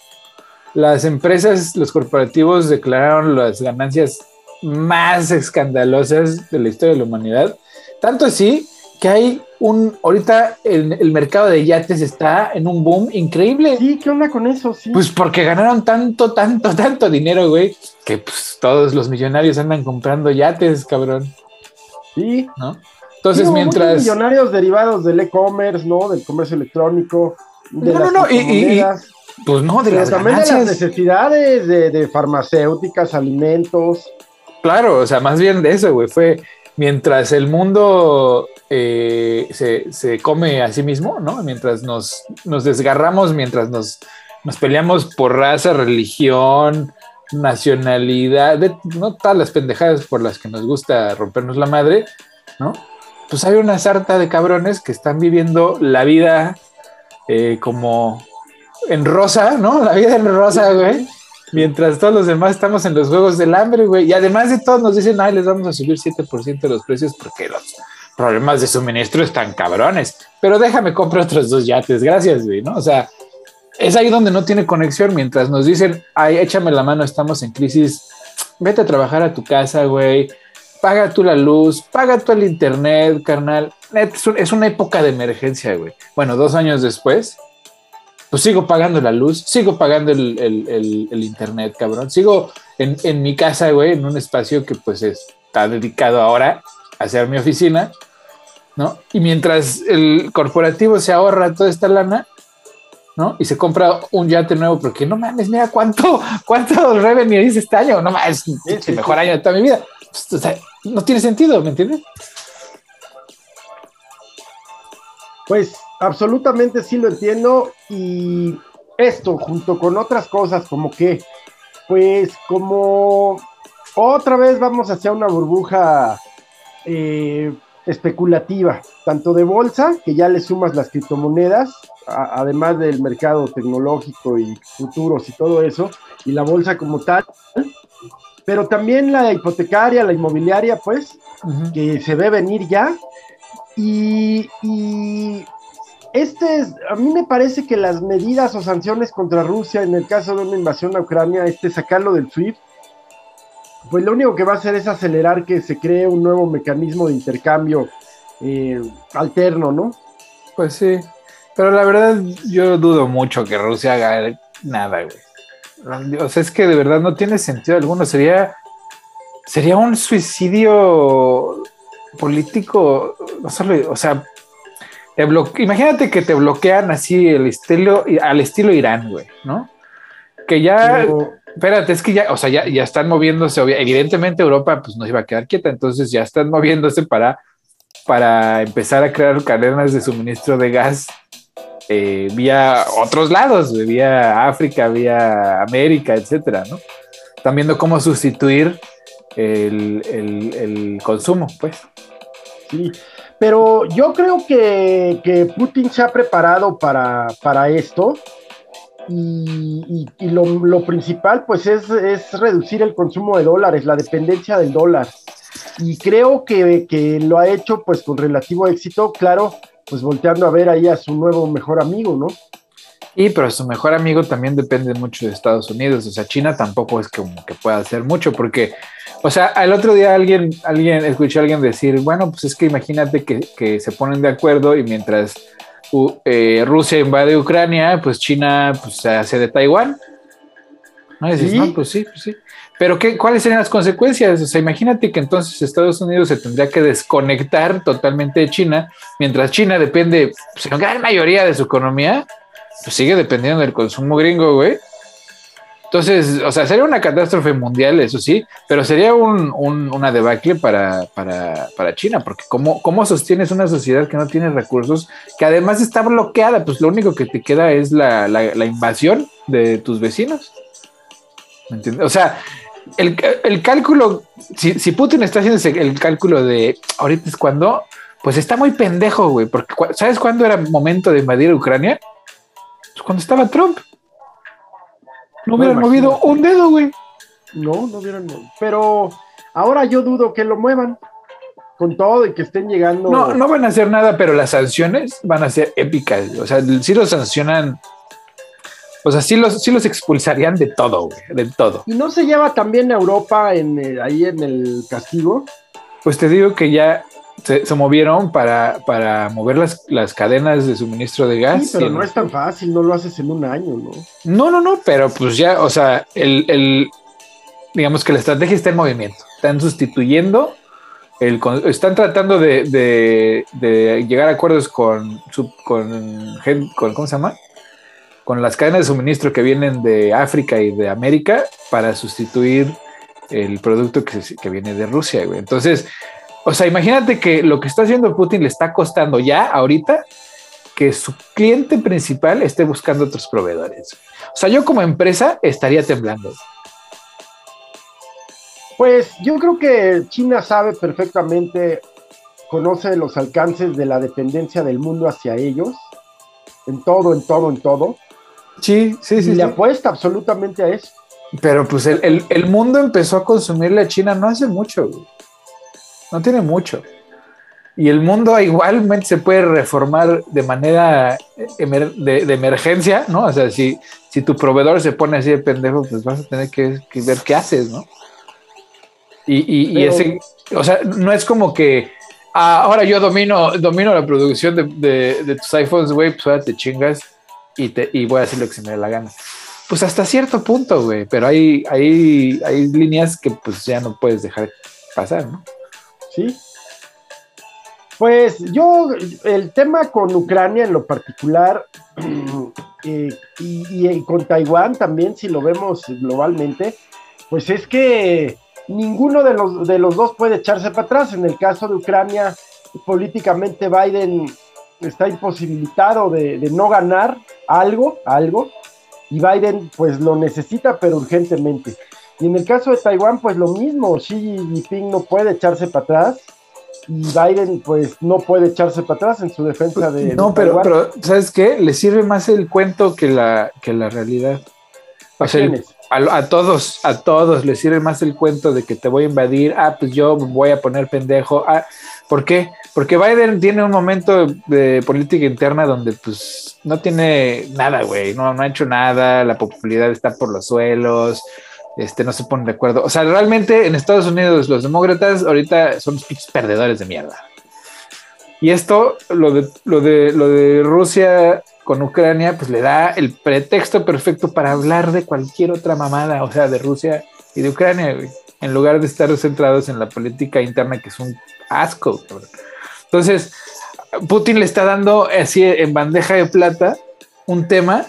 B: las empresas, los corporativos declararon las ganancias más escandalosas de la historia de la humanidad. Tanto así que hay un, ahorita el, el, mercado de yates está en un boom increíble.
A: Sí, ¿qué onda con eso? Sí.
B: Pues porque ganaron tanto, tanto, tanto dinero, güey, que pues todos los millonarios andan comprando yates, cabrón.
A: Sí.
B: ¿No? Entonces, mientras.
A: Millonarios derivados del e-commerce, ¿no? Del comercio electrónico.
B: De no, no, no, y, pues no, de las
A: también de las necesidades de, de farmacéuticas, alimentos.
B: Claro, o sea, más bien de eso, güey. Fue mientras el mundo eh, se, come a sí mismo, ¿no? Mientras nos, desgarramos, mientras nos, nos, peleamos por raza, religión, nacionalidad, no todas las pendejadas por las que nos gusta rompernos la madre, ¿no? Pues hay una sarta de cabrones que están viviendo la vida eh, como en rosa, ¿no? La vida en rosa, güey Mientras todos los demás estamos en los juegos del hambre, güey. Y además de todo nos dicen, ay, les vamos a subir 7% de los precios porque los problemas de suministro están cabrones. Pero déjame comprar otros dos yates, gracias, güey, ¿no? O sea, es ahí donde no tiene conexión. Mientras nos dicen, ay, échame la mano, estamos en crisis, vete a trabajar a tu casa, güey. Paga tú la luz, paga tú el internet, carnal. Es una época de emergencia, güey. Bueno, dos años después, pues sigo pagando la luz, sigo pagando el, internet, cabrón. Sigo en, mi casa, güey, en un espacio que pues está dedicado ahora a ser mi oficina, ¿no? Y mientras el corporativo se ahorra toda esta lana, ¿no? Y se compra un yate nuevo, porque no mames, mira cuánto, [laughs] cuánto revenue hice este año, no mames, el mejor año de toda mi vida. Pues, o sea, no tiene sentido, ¿me entiendes?
A: Pues absolutamente sí lo entiendo y esto junto con otras cosas como que, pues como otra vez vamos hacia una burbuja eh, especulativa, tanto de bolsa, que ya le sumas las criptomonedas, además del mercado tecnológico y futuros y todo eso, y la bolsa como tal, pero también la hipotecaria, la inmobiliaria, pues, que se ve venir ya, y, este es, a mí me parece que las medidas o sanciones contra Rusia en el caso de una invasión a Ucrania, este sacarlo del SWIFT, pues lo único que va a hacer es acelerar que se cree un nuevo mecanismo de intercambio eh, alterno, ¿no?
B: Pues sí, pero la verdad yo dudo mucho que Rusia haga nada, güey. O sea, es que de verdad no tiene sentido alguno. Sería, sería un suicidio político, no solo, o sea, imagínate que te bloquean así el estilo, al estilo Irán, güey, ¿no? Que ya, espérate, es que ya, o sea, ya, ya están moviéndose, evidentemente Europa pues no iba a quedar quieta, entonces ya están moviéndose para, para empezar a crear cadenas de suministro de gas eh, vía otros lados, vía África, vía América, etcétera, ¿no? Están viendo cómo sustituir el, el consumo, pues.
A: Sí, pero yo creo que, Putin se ha preparado para, para esto y, lo, principal pues es, reducir el consumo de dólares, la dependencia del dólar. Y creo que, que, lo ha hecho pues con relativo éxito, claro, pues volteando a ver ahí a su nuevo mejor amigo, ¿no?
B: Y pero su mejor amigo también depende mucho de Estados Unidos, o sea, China tampoco es como que pueda hacer mucho, porque, o sea, el otro día alguien, alguien, escuché a alguien decir, bueno, pues es que imagínate que, se ponen de acuerdo y mientras eh, Rusia invade Ucrania, pues China pues, se hace de Taiwán. ¿No? dices, ¿Sí? no, pues sí, pues sí. Pero ¿qué, ¿cuáles serían las consecuencias? O sea, imagínate que entonces Estados Unidos se tendría que desconectar totalmente de China, mientras China depende, pues, en gran mayoría de su economía, pues sigue dependiendo del consumo gringo, güey. Entonces, o sea, sería una catástrofe mundial, eso sí, pero sería un, una debacle para, para, China, porque ¿cómo, ¿cómo sostienes una sociedad que no tiene recursos, que además está bloqueada? Pues lo único que te queda es la, invasión de tus vecinos. ¿Me entiendes? O sea, el, cálculo, si, si, Putin está haciendo el cálculo de ahorita es cuando, pues está muy pendejo, güey, porque ¿sabes cuándo era momento de invadir Ucrania? Pues cuando estaba Trump. No hubieran movido un dedo, güey.
A: No, no hubieran movido. Pero ahora yo dudo que lo muevan con todo y que estén llegando.
B: No, no van a hacer nada, pero las sanciones van a ser épicas. O sea, si lo sancionan O sea, sí los, sí los expulsarían de todo, güey, de todo.
A: ¿Y no se lleva también a Europa en, ahí en el castigo?
B: Pues te digo que ya se, movieron para, para mover las, las, cadenas de suministro de gas.
A: Sí, pero no es tan fácil, no lo haces en un año, ¿no?
B: No, no, no, pero pues ya, o sea, el, el digamos que la estrategia está en movimiento. Están sustituyendo, el, están tratando de, de, de llegar a acuerdos con, con, con, ¿cómo se llama? con las cadenas de suministro que vienen de África y de América para sustituir el producto que, viene de Rusia, güey. Entonces, o sea, imagínate que lo que está haciendo Putin le está costando ya ahorita que su cliente principal esté buscando otros proveedores. O sea, yo como empresa estaría temblando.
A: Pues yo creo que China sabe perfectamente, conoce los alcances de la dependencia del mundo hacia ellos, en todo, en todo, en todo.
B: Sí, sí, sí.
A: Y le apuesta absolutamente a eso.
B: Pero pues el, mundo empezó a consumirle a China no hace mucho, No tiene mucho. Y el mundo [laughs] igualmente se puede reformar de manera de, emergencia, ¿no? O sea, si, si tu proveedor se pone así de pendejo, pues vas a tener que, ver qué haces, ¿no? Y, ese, o sea, no es como que ah, ahora yo domino, domino la producción de, de tus iPhones, güey, pues ahora te chingas y, te, y voy a decir lo que se me dé la gana. Pues hasta cierto punto, güey, pero hay, hay, hay líneas que pues ya no puedes dejar pasar, ¿no?
A: Sí. Pues yo, el tema con Ucrania en lo particular [clears throat] eh, y, con Taiwán también, si lo vemos globalmente, pues es que ninguno de los, de los dos puede echarse para atrás. En el caso de Ucrania, políticamente Biden está imposibilitado de, no ganar algo, algo, y Biden pues lo necesita pero urgentemente. Y en el caso de Taiwán pues lo mismo, Xi Jinping no puede echarse para atrás y Biden pues no puede echarse para atrás en su defensa de...
B: No, pero, pero ¿sabes qué? Le sirve más el cuento que la, que la realidad. O sea, a, a, todos, a todos les sirve más el cuento de que te voy a invadir, ah, pues yo voy a poner pendejo, ah, ¿por qué? Porque Biden tiene un momento de política interna donde pues no tiene nada, güey, no, no ha hecho nada, la popularidad está por los suelos, este, no se ponen de acuerdo. O sea, realmente en Estados Unidos los demócratas ahorita son los perdedores de mierda. Y esto, lo de, lo de, lo de Rusia con Ucrania, pues le da el pretexto perfecto para hablar de cualquier otra mamada, o sea, de Rusia y de Ucrania, güey, en lugar de estar centrados en la política interna, que es un asco. Güey. Entonces, Putin le está dando así en bandeja de plata un tema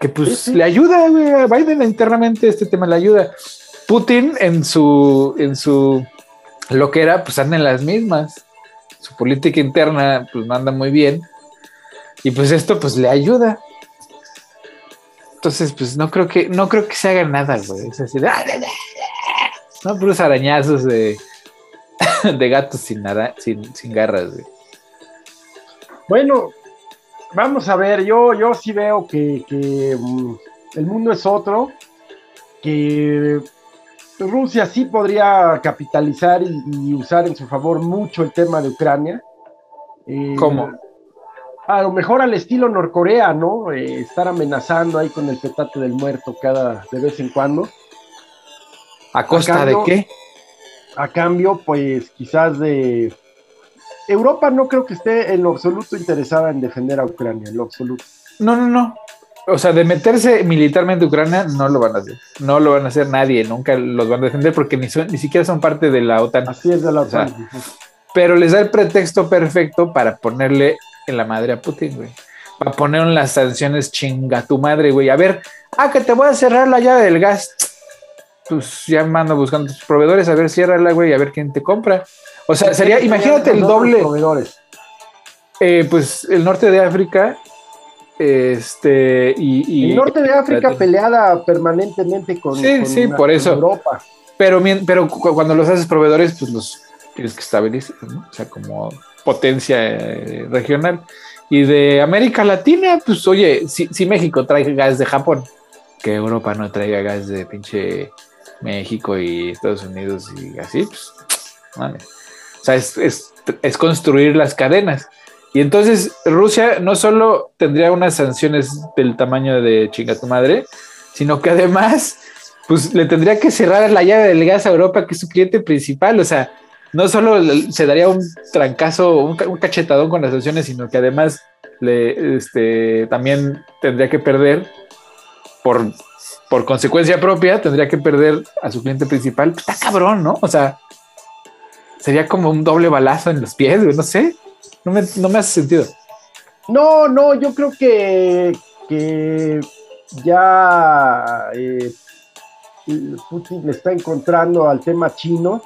B: que pues le ayuda, güey, a Biden internamente este tema le ayuda. Putin en su, en su lo que era, pues anda en las mismas. Su política interna pues no anda muy bien. Y pues esto pues le ayuda. Entonces, pues no creo que, no creo que se haga nada, güey. Es así de, [laughs] no, puros arañazos de, [laughs] de gatos sin, nada, sin, sin garras,
A: Bueno, vamos a ver, yo, yo sí veo que, mm, el mundo es otro, que Rusia sí podría capitalizar y, usar en su favor mucho el tema de Ucrania.
B: Eh, ¿Cómo?
A: A lo mejor al estilo Norcorea, ¿no? Eh, estar amenazando ahí con el petate del muerto cada de vez en cuando.
B: ¿A costa de qué?
A: a cambio, pues quizás de... Europa no creo que esté en lo absoluto interesada en defender a Ucrania, en lo absoluto.
B: No, no, no. O sea, de meterse militarmente a Ucrania no lo van a hacer. No lo van a hacer nadie, nunca los van a defender porque ni, ni siquiera son parte de la OTAN.
A: Así es de la OTAN.
B: pero les da el pretexto perfecto para ponerle en la madre a Putin, güey. Para poner las sanciones chinga tu madre, güey. A ver, ah, que te voy a cerrar la llave del gas pues ya mando buscando tus proveedores, a ver, ciérrala, güey, a ver quién te compra. O sea, sería, imagínate el doble. Proveedores? Eh, pues el norte de África, este, y,
A: el norte de África peleada permanentemente con,
B: sí, sí, por eso. Europa. Pero, pero cuando los haces proveedores, pues los tienes que estabilizar, ¿no? O sea, como potencia eh, regional. Y de América Latina, pues oye, si, si México trae gas de Japón, que Europa no traiga gas de pinche México y Estados Unidos y así, pues, vale. O sea, es, construir las cadenas. Y entonces Rusia no solo tendría unas sanciones del tamaño de chinga tu madre, sino que además, pues le tendría que cerrar la llave del gas a Europa, que es su cliente principal. O sea, no solo se daría un trancazo, un, cachetadón con las sanciones, sino que además le, este, también tendría que perder por, por consecuencia propia, tendría que perder a su cliente principal. Está cabrón, ¿no? O sea, sería como un doble balazo en los pies, no sé. No me, hace sentido.
A: No, no, yo creo que, que ya eh, Putin le está encontrando al tema chino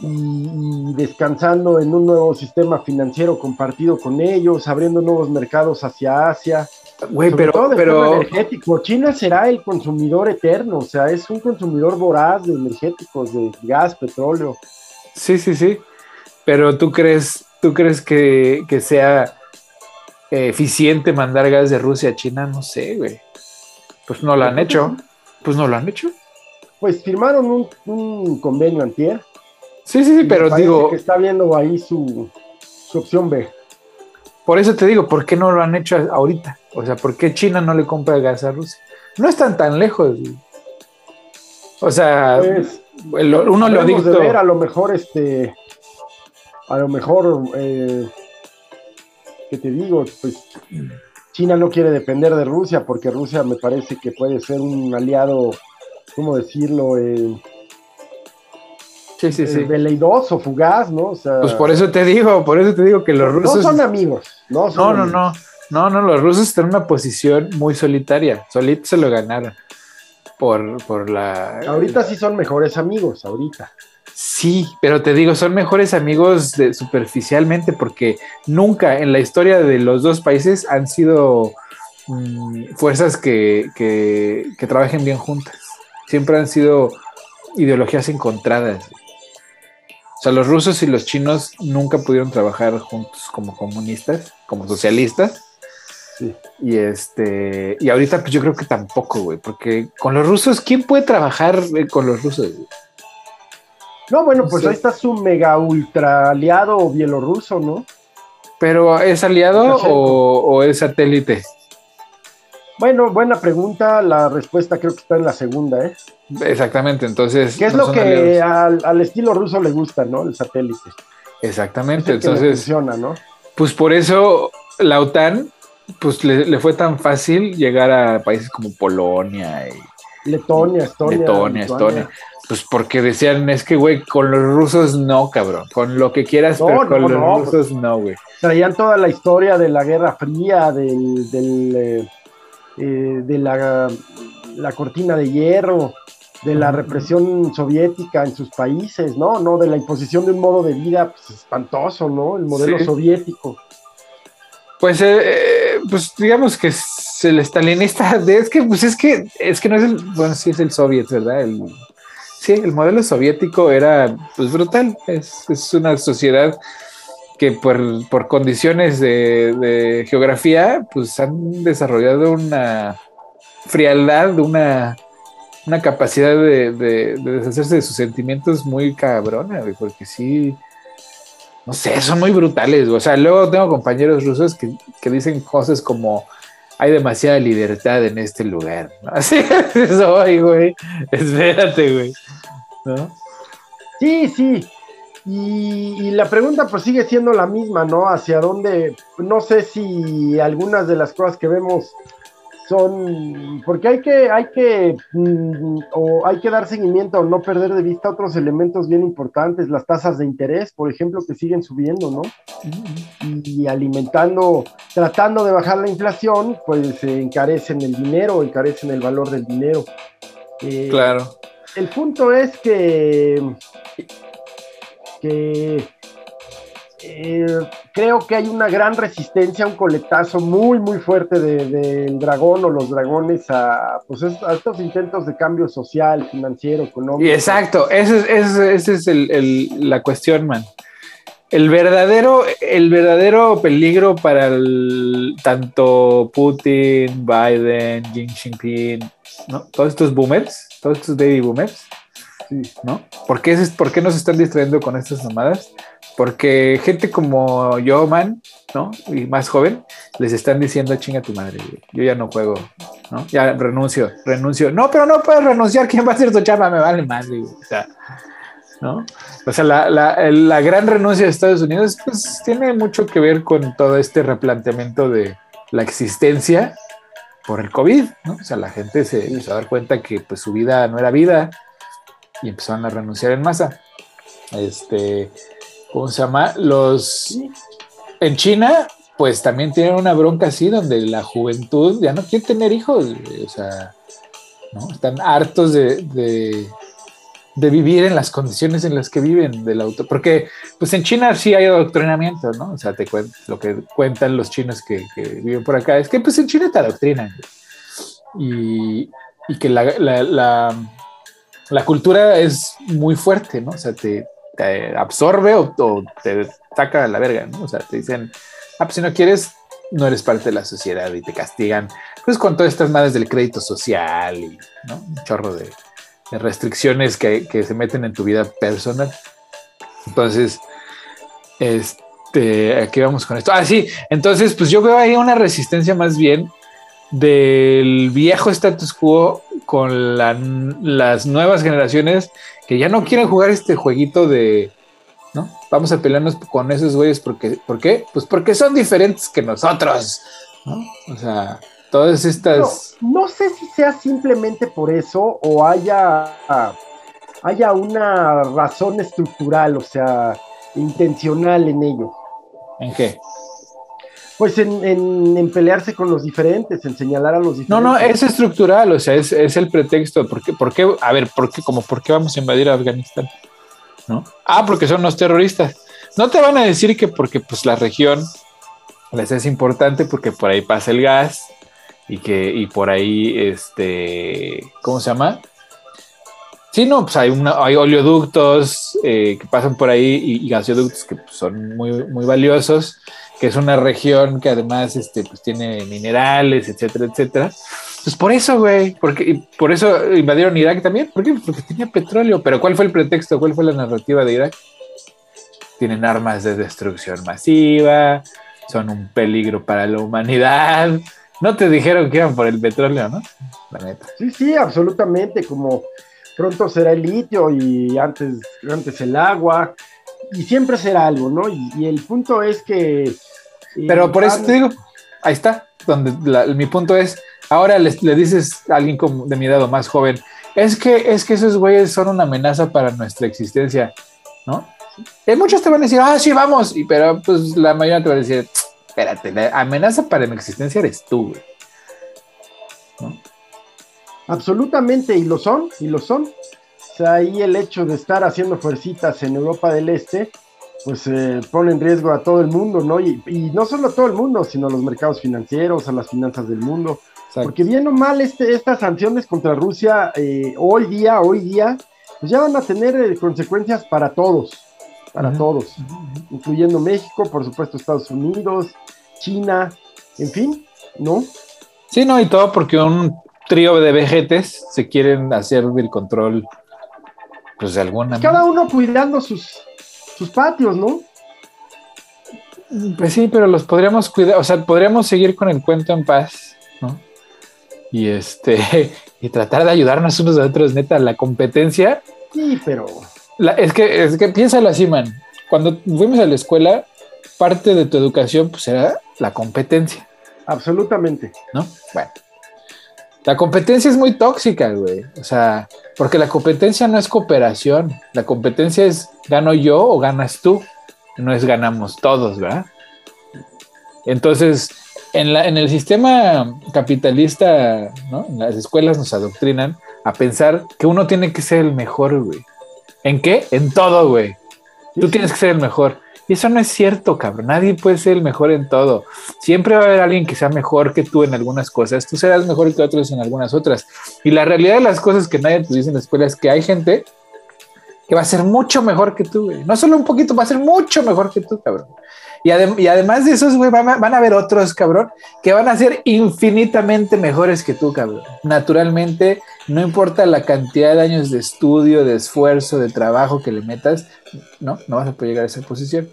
A: y, descansando en un nuevo sistema financiero compartido con ellos, abriendo nuevos mercados hacia Asia.
B: Güey, pero, pero
A: energético. China será el consumidor eterno, o sea, es un consumidor voraz de energéticos, de gas, petróleo.
B: Sí, sí, sí. Pero tú crees, tú crees que, sea eficiente mandar gas de Rusia a China, no sé, güey. Pues no lo han hecho. Pues no lo han hecho.
A: Pues firmaron un, un convenio antier
B: Sí, sí, sí, pero digo.
A: Que está viendo ahí su, opción B.
B: Por eso te digo, ¿por qué no lo han hecho ahorita? O sea, ¿por qué China no le compra gas a Rusia? No están tan lejos. O sea, pues, uno lo dictó.
A: ver, a lo mejor, este. A lo mejor. Eh, ¿Qué te digo? Pues. China no quiere depender de Rusia porque Rusia me parece que puede ser un aliado, ¿cómo decirlo? Eh,
B: Sí, sí, sí.
A: Veleidoso, fugaz, ¿no? O sea,
B: pues por eso te digo, por eso te digo que los rusos.
A: No son amigos, no
B: No, no, no. No, no, los rusos están en una posición muy solitaria. Solitos se lo ganaron. Por, por la.
A: Ahorita sí son mejores amigos, ahorita.
B: Sí, pero te digo, son mejores amigos de, superficialmente porque nunca en la historia de los dos países han sido mm, fuerzas que, que, que trabajen bien juntas. Siempre han sido ideologías encontradas. O sea, los rusos y los chinos nunca pudieron trabajar juntos como comunistas, como socialistas. Sí. Y este, y ahorita pues yo creo que tampoco, güey, porque con los rusos, ¿quién puede trabajar eh, con los rusos?
A: No, bueno, pues ahí está su mega ultra aliado bielorruso, ¿no?
B: Pero ¿es aliado o, o, es satélite?
A: Bueno, buena pregunta. La respuesta creo que está en la segunda, ¿eh?
B: Exactamente, entonces.
A: ¿Qué es lo que al, estilo ruso le gusta, ¿no? El satélite.
B: Exactamente, entonces.
A: Funciona, ¿no?
B: Pues por eso la OTAN, pues le, fue tan fácil llegar a países como Polonia y.
A: Letonia, Estonia.
B: Letonia, Estonia. Pues porque decían, es que, güey, con los rusos no, cabrón. Con lo que quieras, pero con los pues rusos no, güey.
A: Traían toda la historia de la Guerra Fría, del. del eh, eh, de la, la cortina de hierro, de la represión soviética en sus países, ¿no? No, de la imposición de un modo de vida pues, espantoso, ¿no? El modelo soviético.
B: Pues, eh, eh, pues digamos que es el estalinista, [laughs] es que, pues es que, es que no es el, bueno, sí es el soviet, ¿verdad? Sí, el modelo soviético era, pues brutal, es, es una sociedad que por, por condiciones de, de, geografía, pues han desarrollado una frialdad, una una capacidad de, deshacerse de sus sentimientos muy cabrona, porque sí, no sé, son muy brutales. O sea, luego tengo compañeros rusos que, dicen cosas como hay demasiada libertad en este lugar. [laughs] Así es hoy, güey. Espérate, güey.
A: Sí, sí. Y, y, la pregunta pues sigue siendo la misma, ¿no? Hacia dónde, no sé si algunas de las cosas que vemos son porque hay que hay que mm, o hay que dar seguimiento o no perder de vista otros elementos bien importantes las tasas de interés por ejemplo que siguen subiendo no y, alimentando tratando de bajar la inflación pues se encarecen el dinero encarecen el valor del dinero.
B: Eh, claro.
A: el punto es que que eh, creo que hay una gran resistencia, un coletazo muy, muy fuerte del dragón o los dragones a, pues estos intentos de cambio social, financiero, económico.
B: exacto, esa es, es la cuestión, man. El verdadero, el verdadero peligro para tanto Putin, Biden, Xi Jinping, ¿no? todos estos boomers, todos estos baby boomers, ¿no? ¿Por qué, ¿Por qué nos están distrayendo con estas llamadas? Porque gente como yo, man, ¿no? Y más joven, les están diciendo, chinga tu madre, yo ya no juego, ¿no? Ya renuncio, renuncio. No, pero no puedes renunciar, ¿quién va a hacer tu chamba? Me vale madre, o sea, ¿no? O sea, la, la, la, gran renuncia de Estados Unidos, pues tiene mucho que ver con todo este replanteamiento de la existencia por el COVID, ¿no? O sea, la gente se empezó a dar cuenta que pues su vida no era vida y empezaron a renunciar en masa. Este, ¿cómo se llama? Los en China, pues también tienen una bronca así donde la juventud ya no quiere tener hijos, o sea, ¿no? Están hartos de, de, vivir en las condiciones en las que viven del auto, porque pues en China sí hay adoctrinamiento, ¿no? O sea, te lo que cuentan los chinos que, viven por acá es que pues en China te adoctrinan y, y que la, la, la, cultura es muy fuerte, ¿no? O sea, te, te absorbe o, te saca a la verga, ¿no? O sea, te dicen, ah, pues si no quieres, no eres parte de la sociedad y te castigan, pues con todas estas madres del crédito social y, ¿no? Un chorro de, restricciones que, que, se meten en tu vida personal. Entonces, este, aquí vamos con esto. Ah, sí, entonces, pues yo veo ahí una resistencia más bien del viejo status quo con las nuevas generaciones que ya no quieren jugar este jueguito de, ¿no? Vamos a pelearnos con esos güeyes porque, ¿por qué? Pues porque son diferentes que nosotros, ¿no? O sea, todas estas...
A: No, sé si sea simplemente por eso o haya, haya una razón estructural, o sea, intencional en ello.
B: ¿En qué?
A: Pues en, pelearse con los diferentes, en señalar a los diferentes.
B: No, no, es estructural, o sea, es, el pretexto. ¿Por qué, por qué, a ver, ¿por qué, como, ¿por qué vamos a invadir a Afganistán? ¿No? Ah, porque son los terroristas. No te van a decir que porque pues la región les es importante porque por ahí pasa el gas y que y por ahí este ¿cómo se llama? Sí, no, pues hay, una, hay oleoductos eh, que pasan por ahí y, gasoductos que pues, son muy, muy valiosos que es una región que además este, pues, tiene minerales, etcétera, etcétera. Pues por eso, güey, porque por eso invadieron Irak también, ¿por qué? Porque tenía petróleo, pero ¿cuál fue el pretexto? ¿Cuál fue la narrativa de Irak? Tienen armas de destrucción masiva, son un peligro para la humanidad. No te dijeron que iban por el petróleo, ¿no?
A: La neta. Sí, sí, absolutamente, como pronto será el litio y antes, antes el agua, y siempre será algo, ¿no? y el punto es que
B: pero por eso te digo, ahí está, donde mi punto es, ahora le, dices a alguien como de mi edad o más joven, es que, es que esos güeyes son una amenaza para nuestra existencia, ¿no? Y muchos te van a decir, ah, sí, vamos, y, pero pues la mayoría te va a decir, espérate, la amenaza para mi existencia eres tú, güey.
A: Absolutamente, y lo son, y lo son. O sea, ahí el hecho de estar haciendo fuercitas en Europa del Este, pues eh, pone en riesgo a todo el mundo, ¿no? Y, no solo a todo el mundo, sino a los mercados financieros, a las finanzas del mundo. Porque bien o mal, este, estas sanciones contra Rusia eh, hoy día, hoy día, pues ya van a tener eh, consecuencias para todos, para todos, incluyendo México, por supuesto Estados Unidos, China, en fin, ¿no?
B: Sí, no, y todo porque un trío de vejetes se quieren hacer el control, pues de alguna
A: Cada uno cuidando sus, sus patios, ¿no?
B: Pues sí, pero los podríamos cuidar, o sea, podríamos seguir con el cuento en paz, ¿no? Y este, [laughs] y tratar de ayudarnos unos a otros, neta, la competencia.
A: Sí, pero.
B: es que, es que piénsalo así, man. Cuando fuimos a la escuela, parte de tu educación, pues era la competencia.
A: Absolutamente.
B: ¿No? Bueno. La competencia es muy tóxica, güey. O sea, porque la competencia no es cooperación. La competencia es gano yo o ganas tú. No es ganamos todos, ¿verdad? Entonces, en, la, en el sistema capitalista, ¿no? En las escuelas nos adoctrinan a pensar que uno tiene que ser el mejor, güey. ¿En qué? En todo, güey. Tú tienes que ser el mejor. Y eso no es cierto, cabrón. Nadie puede ser el mejor en todo. Siempre va a haber alguien que sea mejor que tú en algunas cosas. Tú serás mejor que otros en algunas otras. Y la realidad de las cosas que nadie te dice en la escuela es que hay gente que va a ser mucho mejor que tú. No solo un poquito, va a ser mucho mejor que tú, cabrón. Y, además de esos, güey, van, a haber otros, cabrón, que van a ser infinitamente mejores que tú, cabrón. Naturalmente, no importa la cantidad de años de estudio, de esfuerzo, de trabajo que le metas, no, no vas a poder llegar a esa posición.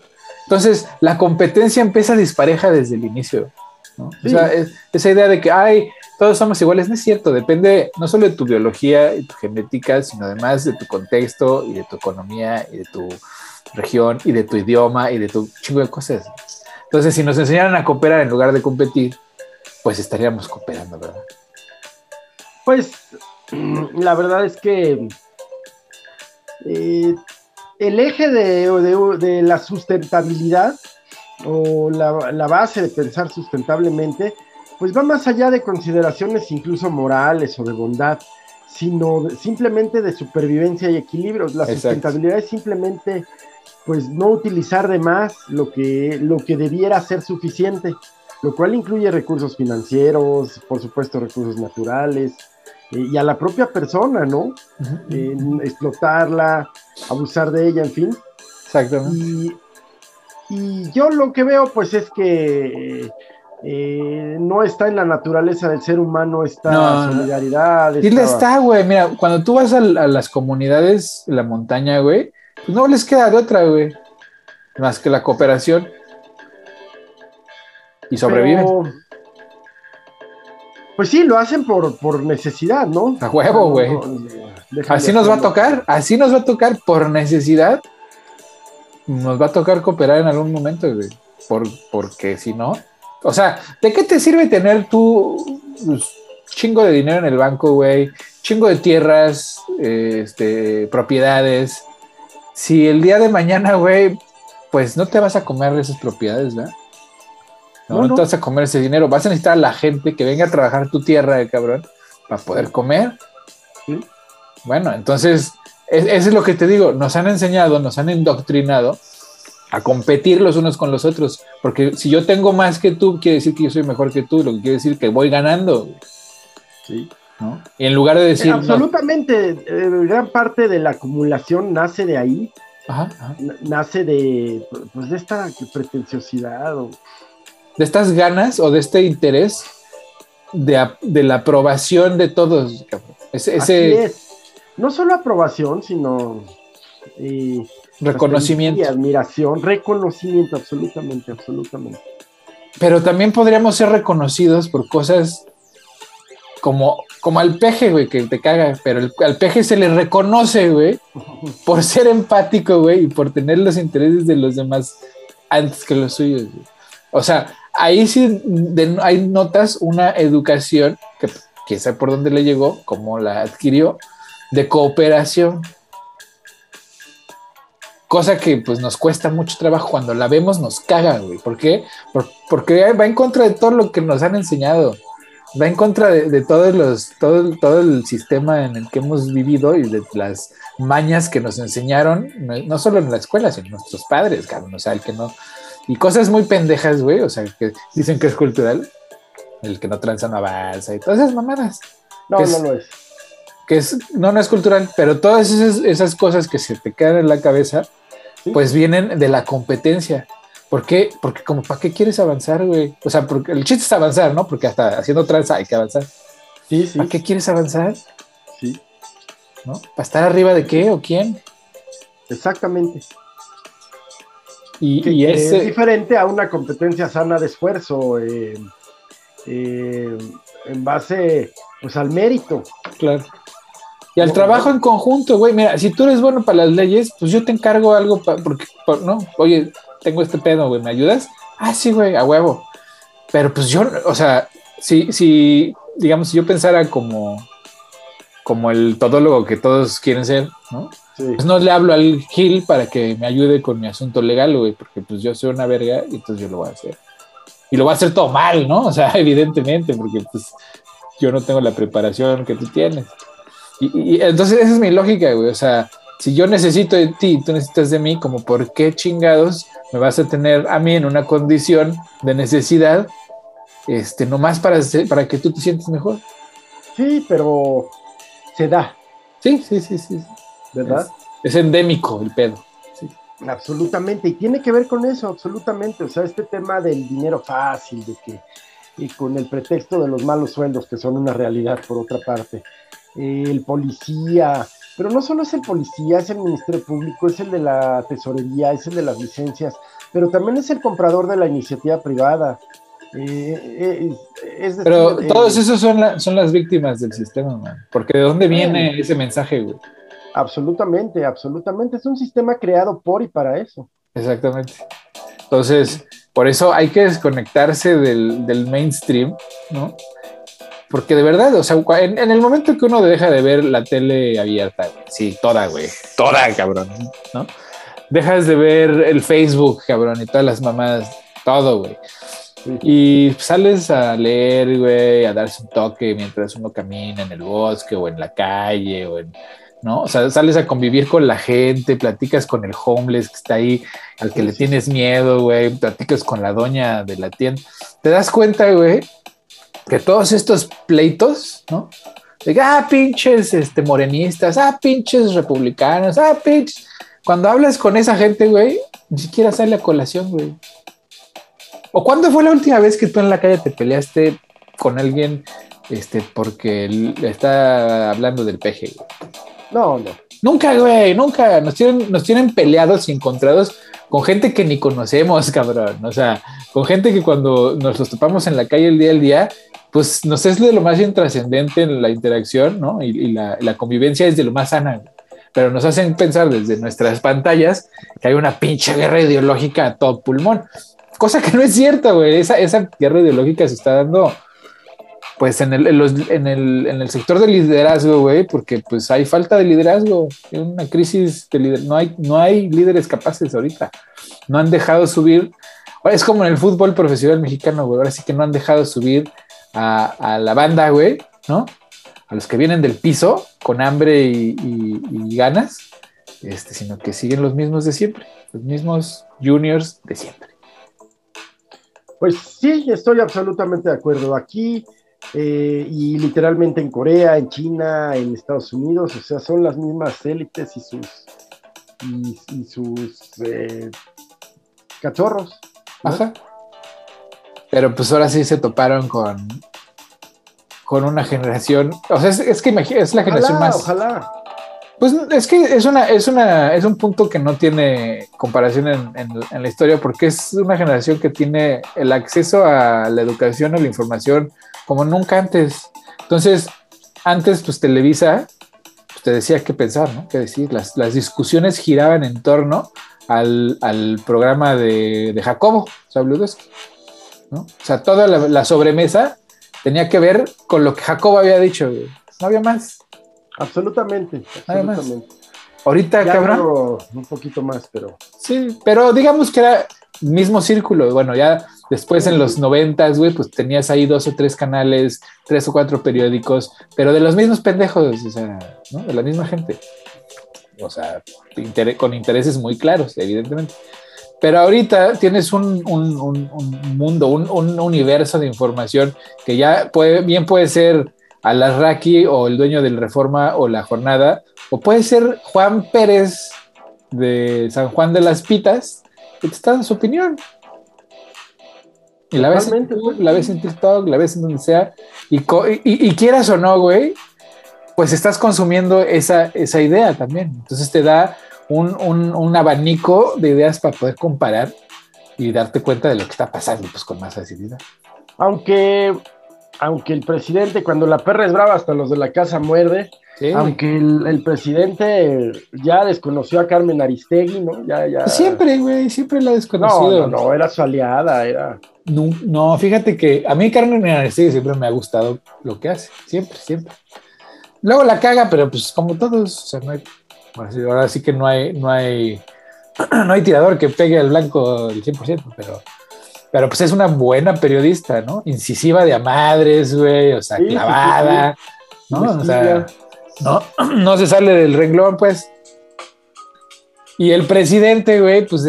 B: Entonces, la competencia empieza dispareja desde el inicio. ¿no? O sea, esa idea de que, ay, todos somos iguales, no es cierto, depende no solo de tu biología y tu genética, sino además de tu contexto y de tu economía y de tu región y de tu idioma y de tu chingo de cosas. Entonces, si nos enseñaran a cooperar en lugar de competir, pues estaríamos cooperando, ¿verdad?
A: Pues la verdad es que eh, el eje de, la sustentabilidad o la, la, base de pensar sustentablemente, pues va más allá de consideraciones incluso morales o de bondad, sino simplemente de supervivencia y equilibrio. La sustentabilidad es simplemente pues no utilizar de más lo que, lo que debiera ser suficiente, lo cual incluye recursos financieros, por supuesto recursos naturales, eh, y a la propia persona, ¿no? explotarla, abusar de ella, en fin.
B: Exactamente.
A: Y, y yo lo que veo, pues, es que eh, no está en la naturaleza del ser humano esta solidaridad.
B: Y le está, güey. Mira, cuando tú vas a, a las comunidades, la montaña, güey, no les queda de otra, güey. Más que la cooperación. Y sobreviven.
A: Pues sí, lo hacen por, por necesidad, ¿no?
B: A huevo, güey. así nos va a tocar, así nos va a tocar por necesidad. Nos va a tocar cooperar en algún momento, güey. Por, porque si no. O sea, ¿de qué te sirve tener tú pues, chingo de dinero en el banco, güey? Chingo de tierras, este, propiedades, si el día de mañana, güey, pues no te vas a comer esas propiedades, ¿verdad? No, no, te vas a comer ese dinero. Vas a necesitar a la gente que venga a trabajar tu tierra, eh, cabrón, para poder comer. Bueno, entonces, eso es lo que te digo. Nos han enseñado, nos han indoctrinado a competir los unos con los otros. Porque si yo tengo más que tú, quiere decir que yo soy mejor que tú, lo que quiere decir que voy ganando. Sí. En lugar de decir.
A: Absolutamente, eh, gran parte de la acumulación nace de ahí. Nace de, pues, de esta pretenciosidad.
B: De estas ganas o de este interés de, la aprobación de todos. Ese,
A: No solo aprobación, sino.
B: Eh, reconocimiento. Y
A: admiración, reconocimiento, absolutamente, absolutamente.
B: Pero también podríamos ser reconocidos por cosas como, como al peje, güey, que te caga, pero al peje se le reconoce, güey, por ser empático, güey, y por tener los intereses de los demás antes que los suyos, O sea, ahí sí hay notas una educación que quién sabe por dónde le llegó, cómo la adquirió, de cooperación. Cosa que pues nos cuesta mucho trabajo. Cuando la vemos nos caga, güey. ¿Por qué? porque va en contra de todo lo que nos han enseñado va en contra de, todos los, todo, todo el sistema en el que hemos vivido y de las mañas que nos enseñaron, no, solo en la escuela, sino nuestros padres, cabrón, o sea, el que no, y cosas muy pendejas, güey, o sea, que dicen que es cultural, el que no tranza no avanza y todas esas mamadas.
A: No, no lo es.
B: Que es, no, no es cultural, pero todas esas, esas cosas que se te quedan en la cabeza, pues vienen de la competencia. ¿Por qué? Porque como, ¿para qué quieres avanzar, güey? O sea, porque el chiste es avanzar, ¿no? Porque hasta haciendo tranza hay que avanzar. Sí, sí. ¿Para qué quieres avanzar? Sí. ¿No? ¿Para estar arriba de qué o quién?
A: Exactamente. Y, es diferente a una competencia sana de esfuerzo eh, eh, en base pues al mérito.
B: Claro. Y al trabajo en conjunto, güey. Mira, si tú eres bueno para las leyes, pues yo te encargo algo, porque, ¿no? Oye, tengo este pedo, güey, ¿me ayudas? Ah, sí, güey, a huevo. Pero pues yo, o sea, si, si digamos, si yo pensara como, como el todólogo que todos quieren ser, ¿no? Pues no le hablo al Gil para que me ayude con mi asunto legal, güey, porque pues yo soy una verga y entonces yo lo voy a hacer. Y lo voy a hacer todo mal, ¿no? O sea, [laughs] evidentemente, porque pues yo no tengo la preparación que tú tienes. Y, y entonces esa es mi lógica, güey. O sea, si yo necesito de ti, tú necesitas de mí, como por qué chingados me vas a tener a mí en una condición de necesidad, este, nomás para, para que tú te sientas mejor.
A: Sí, pero se da.
B: Sí, sí, sí, sí. ¿Verdad? Es, endémico el pedo.
A: Absolutamente, y tiene que ver con eso, absolutamente. O sea, este tema del dinero fácil, de que, y con el pretexto de los malos sueldos, que son una realidad por otra parte. el policía, pero no solo es el policía, es el Ministerio Público, es el de la tesorería, es el de las licencias, pero también es el comprador de la iniciativa privada. Eh,
B: eh, pero todos esos son, son las víctimas del sistema, man. porque ¿de dónde viene ese mensaje, güey?
A: Absolutamente, absolutamente. Es un sistema creado por y para eso.
B: Exactamente. Entonces, por eso hay que desconectarse del, mainstream, ¿no? Porque de verdad, o sea, en, el momento que uno deja de ver la tele abierta, sí, toda, güey, toda, cabrón, ¿no? Dejas de ver el Facebook, cabrón, y todas las mamás, todo, güey. Y sales a leer, güey, a darse un toque mientras uno camina en el bosque o en la calle o en, ¿no? O sea, sales a convivir con la gente, platicas con el homeless que está ahí, al que le tienes miedo, güey, platicas con la doña de la tienda. Te das cuenta, güey, que todos estos pleitos, ¿no? De, ah, pinches este, morenistas, ah, pinches republicanos, ah, pinches. Cuando hablas con esa gente, güey, ni siquiera sale a colación, güey. ¿O cuándo fue la última vez que tú en la calle te peleaste con alguien este, porque le está hablando del peje?
A: No, no.
B: Nunca, güey, nunca. Nos tienen, nos tienen peleados y encontrados con gente que ni conocemos, cabrón. O sea, con gente que cuando nos los topamos en la calle el día al día, pues nos es de lo más intrascendente en la interacción, ¿no? Y, la, convivencia es de lo más sana. Pero nos hacen pensar desde nuestras pantallas que hay una pinche guerra ideológica a todo pulmón. Cosa que no es cierta, güey. Esa, esa guerra ideológica se está dando pues en el, en, el, en el sector del liderazgo, güey, porque pues hay falta de liderazgo, hay una crisis de liderazgo, no hay, no hay líderes capaces ahorita, no han dejado subir, es como en el fútbol profesional mexicano, güey, ahora sí que no han dejado subir a, la banda, güey, ¿no? A los que vienen del piso con hambre y, y ganas, este, sino que siguen los mismos de siempre, los mismos juniors de siempre.
A: Pues sí, estoy absolutamente de acuerdo. Aquí eh, y literalmente en Corea, en China, en Estados Unidos, o sea, son las mismas élites y sus, y, sus eh, cachorros.
B: Ajá. Pero pues ahora sí se toparon con, con una generación, o sea, es, que es la generación más...
A: Ojalá.
B: Pues es que es una, es una, es un punto que no tiene comparación en, en, la historia, porque es una generación que tiene el acceso a la educación, a la información, como nunca antes. Entonces, antes, pues Televisa, pues, te decía qué pensar, ¿no? Qué decir. Las, discusiones giraban en torno al, programa de, de Jacobo Zabludowski, ¿no? O sea, toda la, sobremesa tenía que ver con lo que Jacobo había dicho, No había más.
A: Absolutamente, absolutamente.
B: Ahorita, cabrón.
A: Un poquito más, pero.
B: Sí, pero digamos que era mismo círculo. Bueno, ya después en los noventas, güey, pues tenías ahí dos o tres canales, tres o cuatro periódicos, pero de los mismos pendejos, o sea, ¿no? De la misma gente. O sea, con intereses muy claros, evidentemente. Pero ahorita tienes un, mundo, un, universo de información que ya puede, bien puede ser Alarraqui o el dueño del Reforma o La Jornada, o puede ser Juan Pérez de San Juan de las Pitas, que te está dando su opinión. Y la ves, en la ves en TikTok, la ves en donde sea, y, y, quieras o no, güey, pues estás consumiendo esa, esa idea también. Entonces te da un, un, abanico de ideas para poder comparar y darte cuenta de lo que está pasando, pues con más facilidad.
A: Aunque, aunque el presidente, cuando la perra es brava, hasta los de la casa muerde, aunque el, presidente ya desconoció a Carmen Aristegui, ¿no? Ya, ya...
B: Siempre, güey, siempre la desconocido.
A: No, no, no, era su aliada, era...
B: No, fíjate que a mí Carmen Aristegui siempre me ha gustado lo que hace, siempre, siempre. Luego la caga, pero pues como todos, o sea, no hay... ahora sí que no hay, no hay, [clears throat] no hay tirador que pegue al blanco el 100%, pero... Pero pues es una buena periodista, ¿no? Incisiva de a madres, güey, o sea, clavada, ¿no? O sea, no, [clears throat] no se sale del renglón, pues. Y el presidente, güey, pues,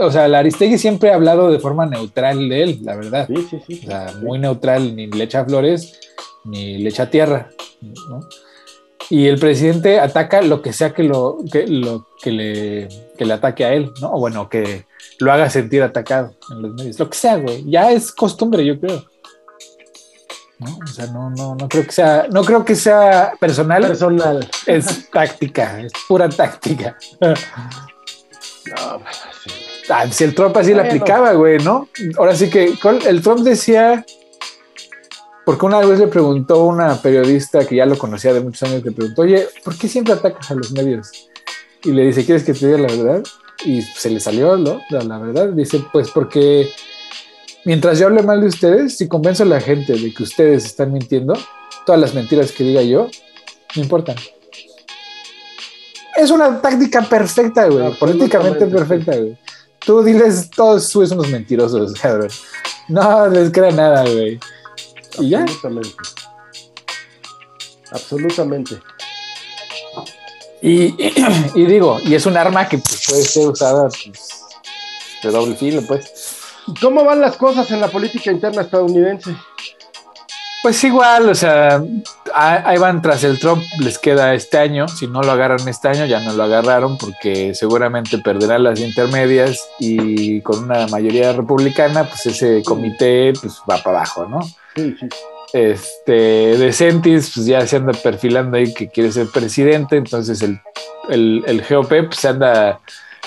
B: o sea, la Aristegui siempre ha hablado de forma neutral de él, la verdad.
A: Sí, sí, sí.
B: O sea, muy neutral, ni le echa flores, ni le echa tierra, ¿no? Y el presidente ataca lo que sea que lo que, lo, que, le, que le ataque a él, ¿no? O bueno, que lo haga sentir atacado en los medios. Lo que sea, güey. Ya es costumbre, yo creo. ¿No? O sea, no, no, no creo que sea, no creo que sea personal.
A: Personal.
B: Es táctica, es pura táctica. No, pues, ah, si el Trump así le aplicaba, güey, ¿no? Ahora sí que el Trump decía porque una vez le preguntó a una periodista que ya lo conocía de muchos años, le preguntó, oye, ¿por qué siempre atacas a los medios? Y le dice, ¿quieres que te diga la verdad? Y se le salió, ¿no? La, verdad. Dice, pues porque mientras yo hable mal de ustedes, si convenzo a la gente de que ustedes están mintiendo, todas las mentiras que diga yo, no importan. Es una táctica perfecta, güey. Políticamente perfecta, güey. Tú diles, todos unos mentirosos, cabrón. No les crea nada, güey.
A: Absolutamente. Absolutamente.
B: Y, [clears throat] y, digo, y es un arma que pues, puede ser usada pues, de doble filo, pues.
A: ¿Cómo van las cosas en la política interna estadounidense?
B: Pues igual, o sea, ahí van tras el Trump, les queda este año, si no lo agarran este año, ya no lo agarraron porque seguramente perderán las intermedias y con una mayoría republicana, pues ese comité pues va para abajo, ¿no? Sí, sí. Este, DeSantis, pues ya se anda perfilando ahí que quiere ser presidente, entonces el, el, GOP pues, se anda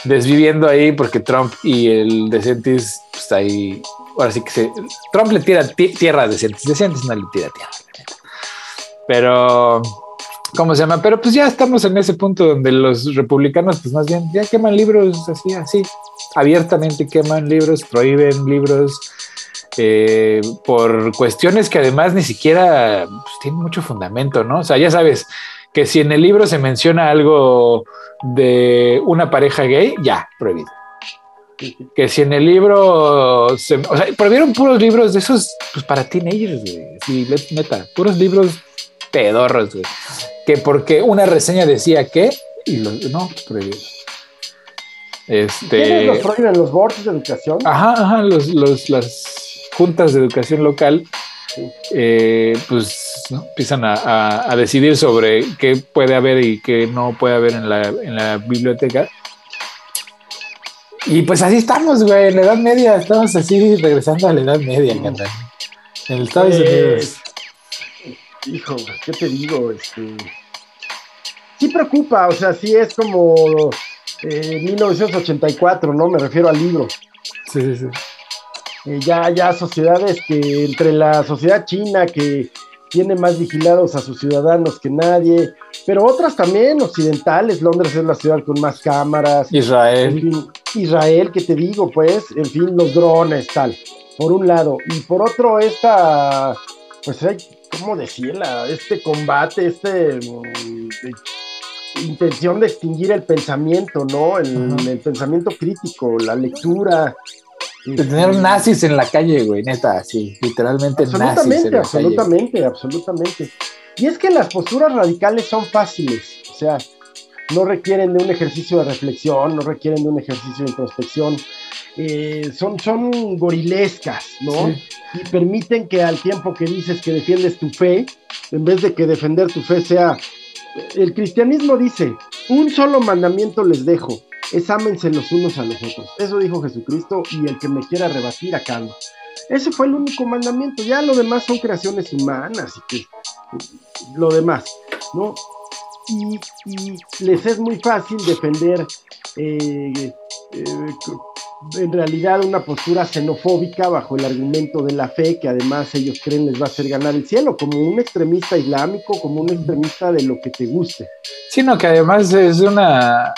B: desviviendo ahí porque Trump y el DeSantis, pues ahí, ahora sí que se, Trump le tira tierra a DeSantis, DeSantis no le tira tierra, pero, ¿cómo se llama? Pero pues ya estamos en ese punto donde los republicanos, pues más bien, ya queman libros así, así, abiertamente queman libros, prohíben libros, eh, por cuestiones que además ni siquiera pues, tienen mucho fundamento, ¿no? O sea, ya sabes que si en el libro se menciona algo de una pareja gay, ya, prohibido. Que si en el libro, se, o sea, prohibieron puros libros de esos, pues para teenagers, güey. Sí, neta, puros libros pedorros, güey. Que porque una reseña decía que, y no, prohibido.
A: Este, los prohíben? ¿Los boards de educación?
B: Ajá, ajá, los, los, las juntas de educación local, eh, pues empiezan a, decidir sobre qué puede haber y qué no puede haber en la, biblioteca. Y pues así estamos, güey, en la Edad Media, estamos así regresando a la Edad Media, en el Estados pues, Unidos.
A: Hijo, ¿qué te digo? Este, sí preocupa, o sea, sí es como 1984, eh, ¿no? Me refiero al libro.
B: Sí, sí, sí.
A: Eh, ya, ya sociedades que entre la sociedad china que tiene más vigilados a sus ciudadanos que nadie, pero otras también occidentales, Londres es la ciudad con más cámaras.
B: Israel.
A: Israel, que te digo, pues, en fin, los drones, tal, por un lado. Y por otro, esta, pues hay, ¿cómo decirla? Este combate, este... Mm, intención de extinguir el pensamiento, ¿no? el pensamiento crítico, la lectura,
B: tener nazis en la calle, güey, neta, sí, literalmente nazis en la
A: absolutamente, absolutamente. Y es que las posturas radicales son fáciles, o sea, no requieren de un ejercicio de reflexión, no requieren de un ejercicio de introspección, eh, son, son gorilescas, ¿no? Y permiten que al tiempo que dices que defiendes tu fe, en vez de que defender tu fe sea, el cristianismo dice, un solo mandamiento les dejo, es ámense los unos a los otros. Eso dijo Jesucristo y el que me quiera rebatir acá Ese fue el único mandamiento. Ya lo demás son creaciones humanas y que lo demás, ¿no? Y, les es muy fácil defender eh, eh, en realidad una postura xenofóbica bajo el argumento de la fe, que además ellos creen les va a hacer ganar el cielo, como un extremista islámico, como un extremista de lo que te guste.
B: Sino que además es una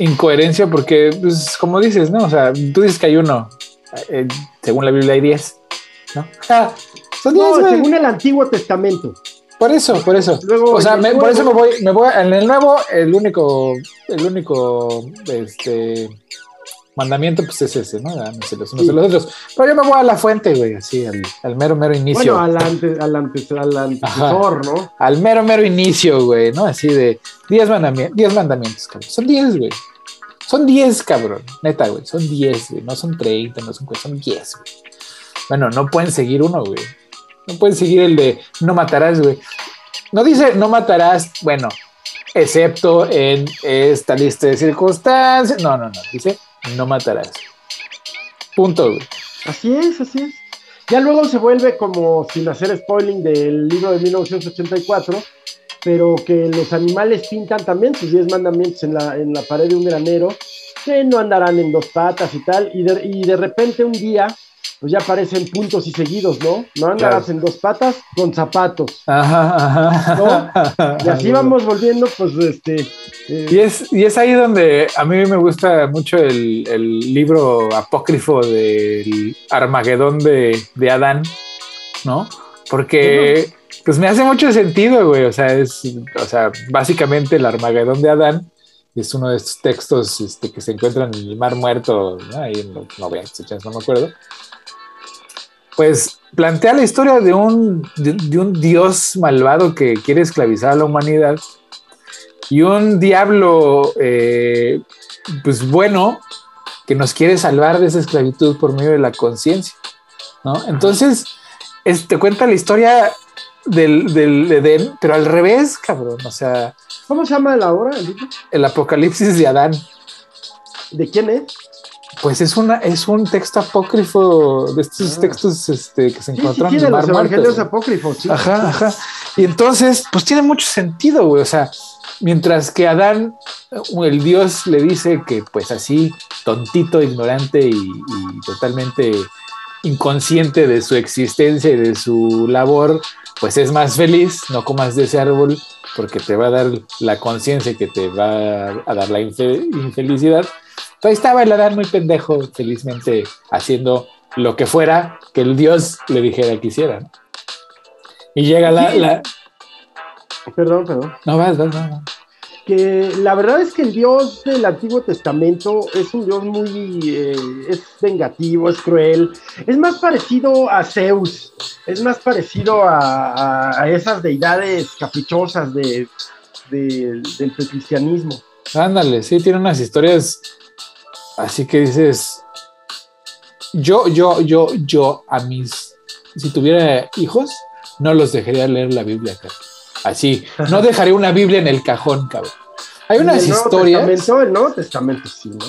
B: incoherencia porque, pues, como dices, ¿no? O sea, tú dices que hay uno, eh, según la Biblia hay diez, ¿no?
A: son diez, no, según el Antiguo Testamento.
B: Por eso, por eso. o sea, por eso me voy, me voy, en el nuevo, el único, el único, este, mandamiento, pues es ese, ¿no? Dándose los unos a los otros. Pero yo me voy a la fuente, güey, así, al, mero, mero inicio.
A: Bueno, al, ante, al, al antecesor, ¿no?
B: Al mero, mero inicio, güey, ¿no? Así de diez mandamientos, diez mandamientos, cabrón. Son diez, güey. Son 10, cabrón. Neta, güey. Son 10, güey. No son 30, no son son 10, güey. Bueno, no pueden seguir uno, güey. No pueden seguir el de no matarás, güey. no dice no matarás, bueno, excepto en esta lista de circunstancias. No, no, no, dice no matarás. Punto.
A: Así es, así es. Ya luego se vuelve como, sin hacer spoiling del libro de 1984, pero que los animales pintan también sus 10 mandamientos en la, en la pared de un granero, que no andarán en dos patas y tal, y de, y de repente un día pues ya aparecen puntos y seguidos, ¿no? No andarás en dos patas con zapatos. Ajá, ajá. Y así [laughs] vamos volviendo, pues, este.
B: Eh, y, es, y es ahí donde a mí me gusta mucho el, libro apócrifo del Armagedón de, Adán, ¿no? Porque, pues me hace mucho sentido, güey. O sea, es, o sea, básicamente el Armagedón de Adán es uno de estos textos este, que se encuentran en el Mar Muerto, ¿no? ahí en los 90, no me acuerdo pues plantea la historia de un, de, un dios malvado que quiere esclavizar a la humanidad y un diablo, eh, pues bueno, que nos quiere salvar de esa esclavitud por medio de la conciencia, ¿no? Entonces, te cuenta la historia del, del, Edén, pero al revés, cabrón, o sea...
A: ¿Cómo se llama la obra?
B: El Apocalipsis de Adán.
A: ¿De quién es?
B: Pues es una, es un texto apócrifo de estos ah. textos este, que se encuentran
A: en los evangelios apócrifos. Sí.
B: Ajá, ajá. Y entonces, pues tiene mucho sentido, güey. O sea, mientras que Adán, el Dios le dice que, pues así, tontito, ignorante y, y totalmente inconsciente de su existencia y de su labor, pues es más feliz, no comas de ese árbol porque te va a dar la conciencia que te va a dar la infelicidad ahí estaba el Adán muy pendejo, felizmente haciendo lo que fuera que el Dios le dijera que hiciera. Y llega la,
A: Perdón, perdón.
B: No, vas, vas, vas.
A: Que la verdad es que el Dios del Antiguo Testamento es un Dios muy. Eh, es vengativo, es cruel. Es más parecido a Zeus. Es más parecido a, esas deidades caprichosas de, del cristianismo.
B: Ándale, sí, tiene unas historias Así que dices, yo, yo, yo, yo a mis, si tuviera hijos, no los dejaría leer la Biblia, cabrón. Así, no [laughs] dejaré una Biblia en el cajón, cabrón. Hay unas historias.
A: Testamento, el Nuevo Testamento sí, ¿no?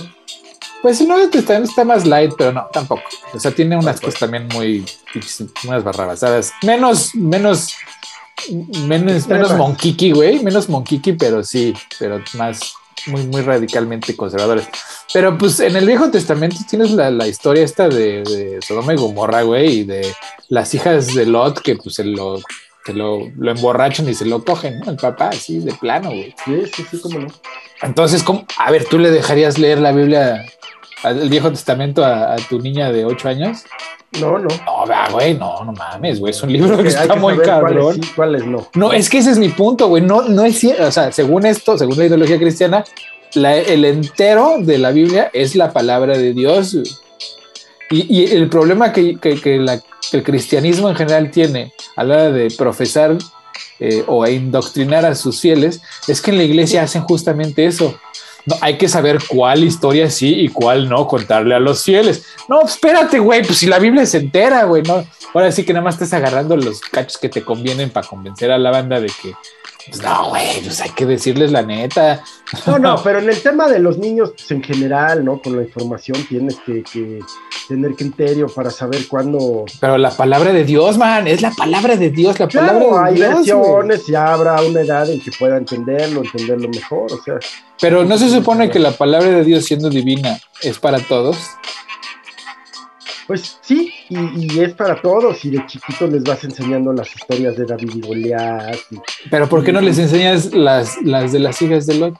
B: Pues el Nuevo Testamento está más light, pero no, tampoco. O sea, tiene unas cosas también muy, unas barrabasadas. Menos, menos, menos, menos monquiqui, güey. Menos monquiqui, pero sí, pero más, muy, muy radicalmente conservadores. Pero pues en el Viejo Testamento tienes la, la historia esta de, de, Sodoma y Gomorra, güey, y de las hijas de Lot que pues se lo, que lo, lo emborrachan y se lo cogen, ¿no? El papá, así, de plano, güey.
A: Sí, sí, sí, cómo no.
B: Entonces, ¿cómo? a ver, ¿tú le dejarías leer la Biblia, el Viejo Testamento a, a tu niña de 8 años?
A: No, no.
B: No, güey, no, no mames, güey. Es un libro que, está muy cabrón.
A: Cuáles, cuáles no.
B: No, es que ese es mi punto, güey. No, no es cierto. O sea, según esto, según la ideología cristiana, el entero de la Biblia es la palabra de Dios. Y, el problema que, el cristianismo en general tiene a la hora de profesar eh, o indoctrinar a sus fieles es que en la iglesia hacen justamente eso. No, hay que saber cuál historia sí y cuál no contarle a los fieles. No, espérate, güey, pues si la Biblia se entera, güey, no. Ahora sí que nada más estás agarrando los cachos que te convienen para convencer a la banda de que no, güey, pues hay que decirles la neta.
A: No, no, [laughs] pero en el tema de los niños, pues en general, ¿no? Con la información tienes que, tener criterio para saber cuándo.
B: Pero la palabra de Dios, man, es la palabra de Dios, la palabra de
A: hay versiones, ya habrá una edad en que pueda entenderlo, entenderlo mejor, o sea.
B: Pero no se supone que la palabra de Dios, siendo divina, es para todos.
A: Pues sí, y, es para todos, y de chiquito les vas enseñando las historias de David y Goliat.
B: Pero ¿por qué no les enseñas las, las de las hijas de Lot?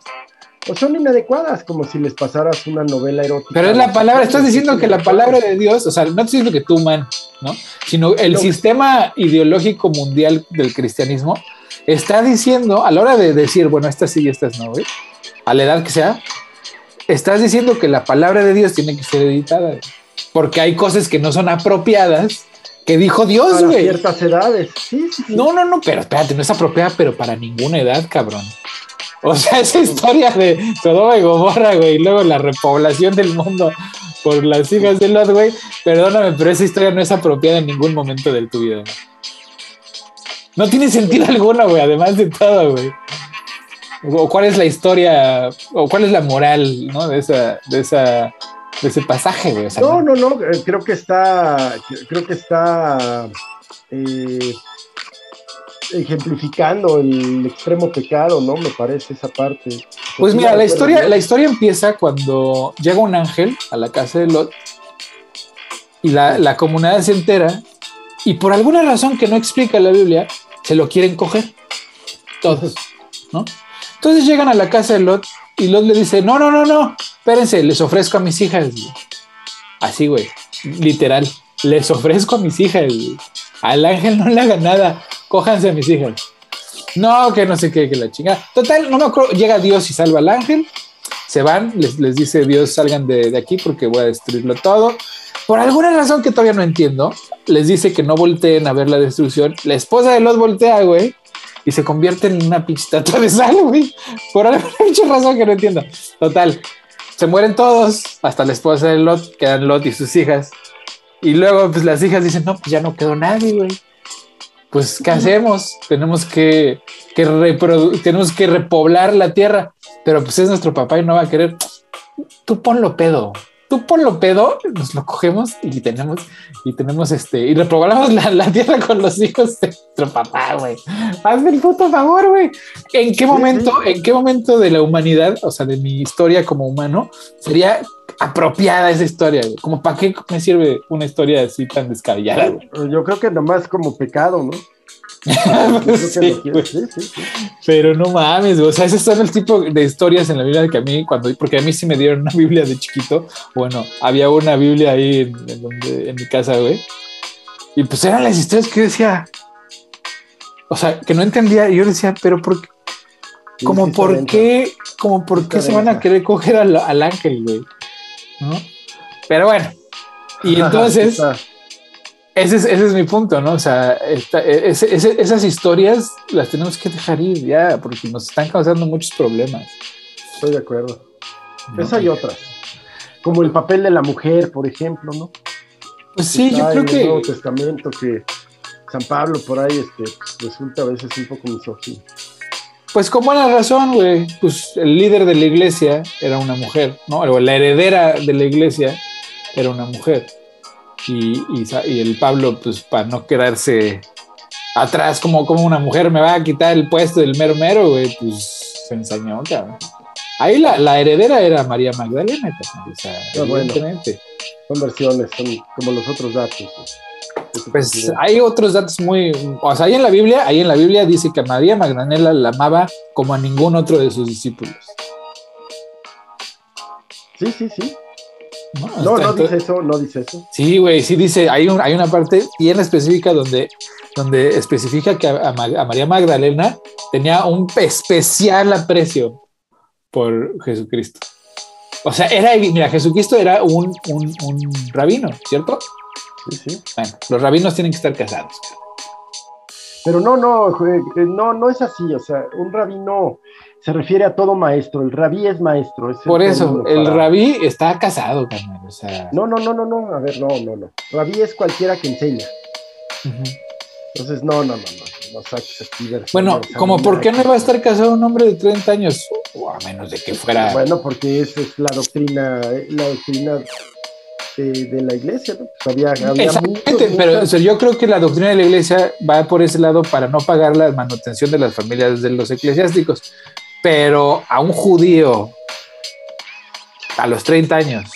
A: Pues son inadecuadas, como si les pasaras una novela erótica.
B: Pero es la palabra, estás diciendo que la palabra de Dios, o sea, no estoy diciendo que tú, man, ¿no? Sino el sistema ideológico mundial del cristianismo está diciendo, a la hora de decir, bueno, estas sí y estas no, ¿eh? a la edad que sea, estás diciendo que la palabra de Dios tiene que ser editada porque hay cosas que no son apropiadas que dijo Dios, güey.
A: ciertas edades. Sí, sí,
B: No, no, no, pero espérate, no es apropiada, pero para ninguna edad, cabrón. O sea, esa historia de Sodoma y Gomorra, güey, y luego la repoblación del mundo por las hijas de Lot, güey, perdóname, pero esa historia no es apropiada en ningún momento de tu vida. No tiene sentido alguno, güey, además de todo, güey. O cuál es la historia, o cuál es la moral, ¿no? De esa, de esa, de ese pasaje, güey.
A: no, no, no, eh, creo que está, creo que está eh, ejemplificando el extremo pecado, ¿no? Me parece esa parte.
B: Pues mira, la historia, la historia empieza cuando llega un ángel a la casa de Lot y la, la comunidad se entera y por alguna razón que no explica la Biblia, se lo quieren coger. Todos, ¿no? Entonces llegan a la casa de Lot y Lot le dice, no, no, no, no, espérense, les ofrezco a mis hijas. Así, güey, literal, les ofrezco a mis hijas. Al ángel no le haga nada, cójanse a mis hijas. No, que no sé qué, que la chingada. Total, no me acuerdo, llega Dios y salva al ángel, se van, les, dice Dios, salgan de, aquí porque voy a destruirlo todo por alguna razón que todavía no entiendo, les dice que no volteen a ver la destrucción. La esposa de Lot voltea, güey, y se convierte en una pichita [laughs] de sal, güey. Por alguna razón que no entiendo. Total, se mueren todos, hasta la esposa de Lot, quedan Lot y sus hijas. Y luego, pues las hijas dicen, no, pues ya no quedó nadie, güey. Pues, ¿qué hacemos? Tenemos que, que tenemos que repoblar la tierra. Pero pues es nuestro papá y no va a querer. Tú ponlo pedo tú por lo pedo, nos lo cogemos y tenemos, y tenemos este, y reprobamos la, tierra con los hijos de nuestro papá, güey. Hazme el puto favor, güey. ¿En qué momento, en qué momento de la humanidad, o sea, de mi historia como humano, sería apropiada esa historia? Como para qué me sirve una historia así tan descabellada?
A: Yo creo que nomás como pecado, ¿no? [laughs]
B: Pero no mames, o sea, esos son el tipo de historias en la Biblia que a mí, cuando, porque a mí sí me dieron una [laughs] Biblia de chiquito. Bueno, había una Biblia ahí en, donde, en mi casa, güey. Y pues eran las historias que decía, o sea, que no entendía. Y yo decía, pero ¿por qué? Como por qué, como por qué se van a querer coger al, al ángel, güey. ¿No? Pero bueno. Y [laughs] entonces, ese es, mi punto, ¿no? O sea, e, esas historias las tenemos que dejar ir ya, porque nos están causando muchos problemas.
A: Estoy de acuerdo. Esa y otras. Como el papel de la mujer, por ejemplo, ¿no?
B: Pues sí, yo creo que.
A: El Nuevo Testamento que San Pablo por ahí este, resulta a veces un poco misógino.
B: Pues con buena razón, güey. Pues el líder de la iglesia era una mujer, ¿no? O la heredera de la iglesia era una mujer y, y, el Pablo, pues para no quedarse atrás como, como una mujer me va a quitar el puesto del mero mero, güey, pues se ensañó, cabrón. Ahí la, la heredera era María Magdalena, o sea,
A: evidentemente. son versiones, son como los otros datos.
B: Pues hay otros datos muy, o sea, ahí en la Biblia, ahí en la Biblia dice que María Magdalena la amaba como a ningún otro de sus discípulos.
A: Sí, sí, sí. No, no, dice eso, no dice eso.
B: Sí, güey, sí dice, hay, un, hay una parte bien específica donde, donde especifica que a, María Magdalena tenía un especial aprecio por Jesucristo. O sea, era, mira, Jesucristo era un, un, un rabino, ¿cierto?
A: Sí, sí.
B: Bueno, los rabinos tienen que estar casados.
A: Pero no, no, no, no es así. O sea, un rabino se refiere a todo maestro. El rabí es maestro.
B: Por eso, el rabí está casado, carnal. O sea...
A: No, no, no, no, no. A ver, no, no, no. Rabí es cualquiera que enseña. Entonces, no, no, no, no. No saques aquí
B: Bueno, como por qué no va a estar casado un hombre de 30 años, o a menos de que fuera.
A: Bueno, porque esa es la doctrina, la doctrina de, la iglesia, ¿no? Pues había,
B: Exactamente, pero yo creo que la doctrina de la iglesia va por ese lado para no pagar la manutención de las familias de los eclesiásticos. Pero a un judío a los 30 años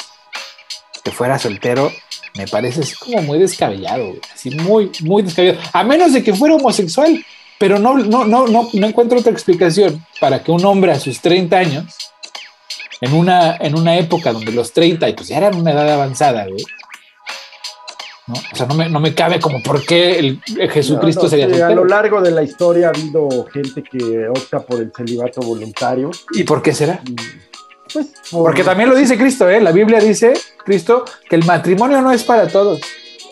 B: que fuera soltero, me parece así como muy descabellado, así muy, muy descabellado. A menos de que fuera homosexual, pero no, no, no, no, no encuentro otra explicación para que un hombre a sus 30 años, en una, en una época donde los 30 pues ya eran una edad avanzada, güey, ¿no? O sea, no me, no me cabe como por qué el, Jesucristo sería
A: A lo largo de la historia ha habido gente que opta por el celibato voluntario.
B: ¿Y por qué será? Pues Porque también lo dice Cristo, ¿eh? La Biblia dice, Cristo, que el matrimonio no es para todos,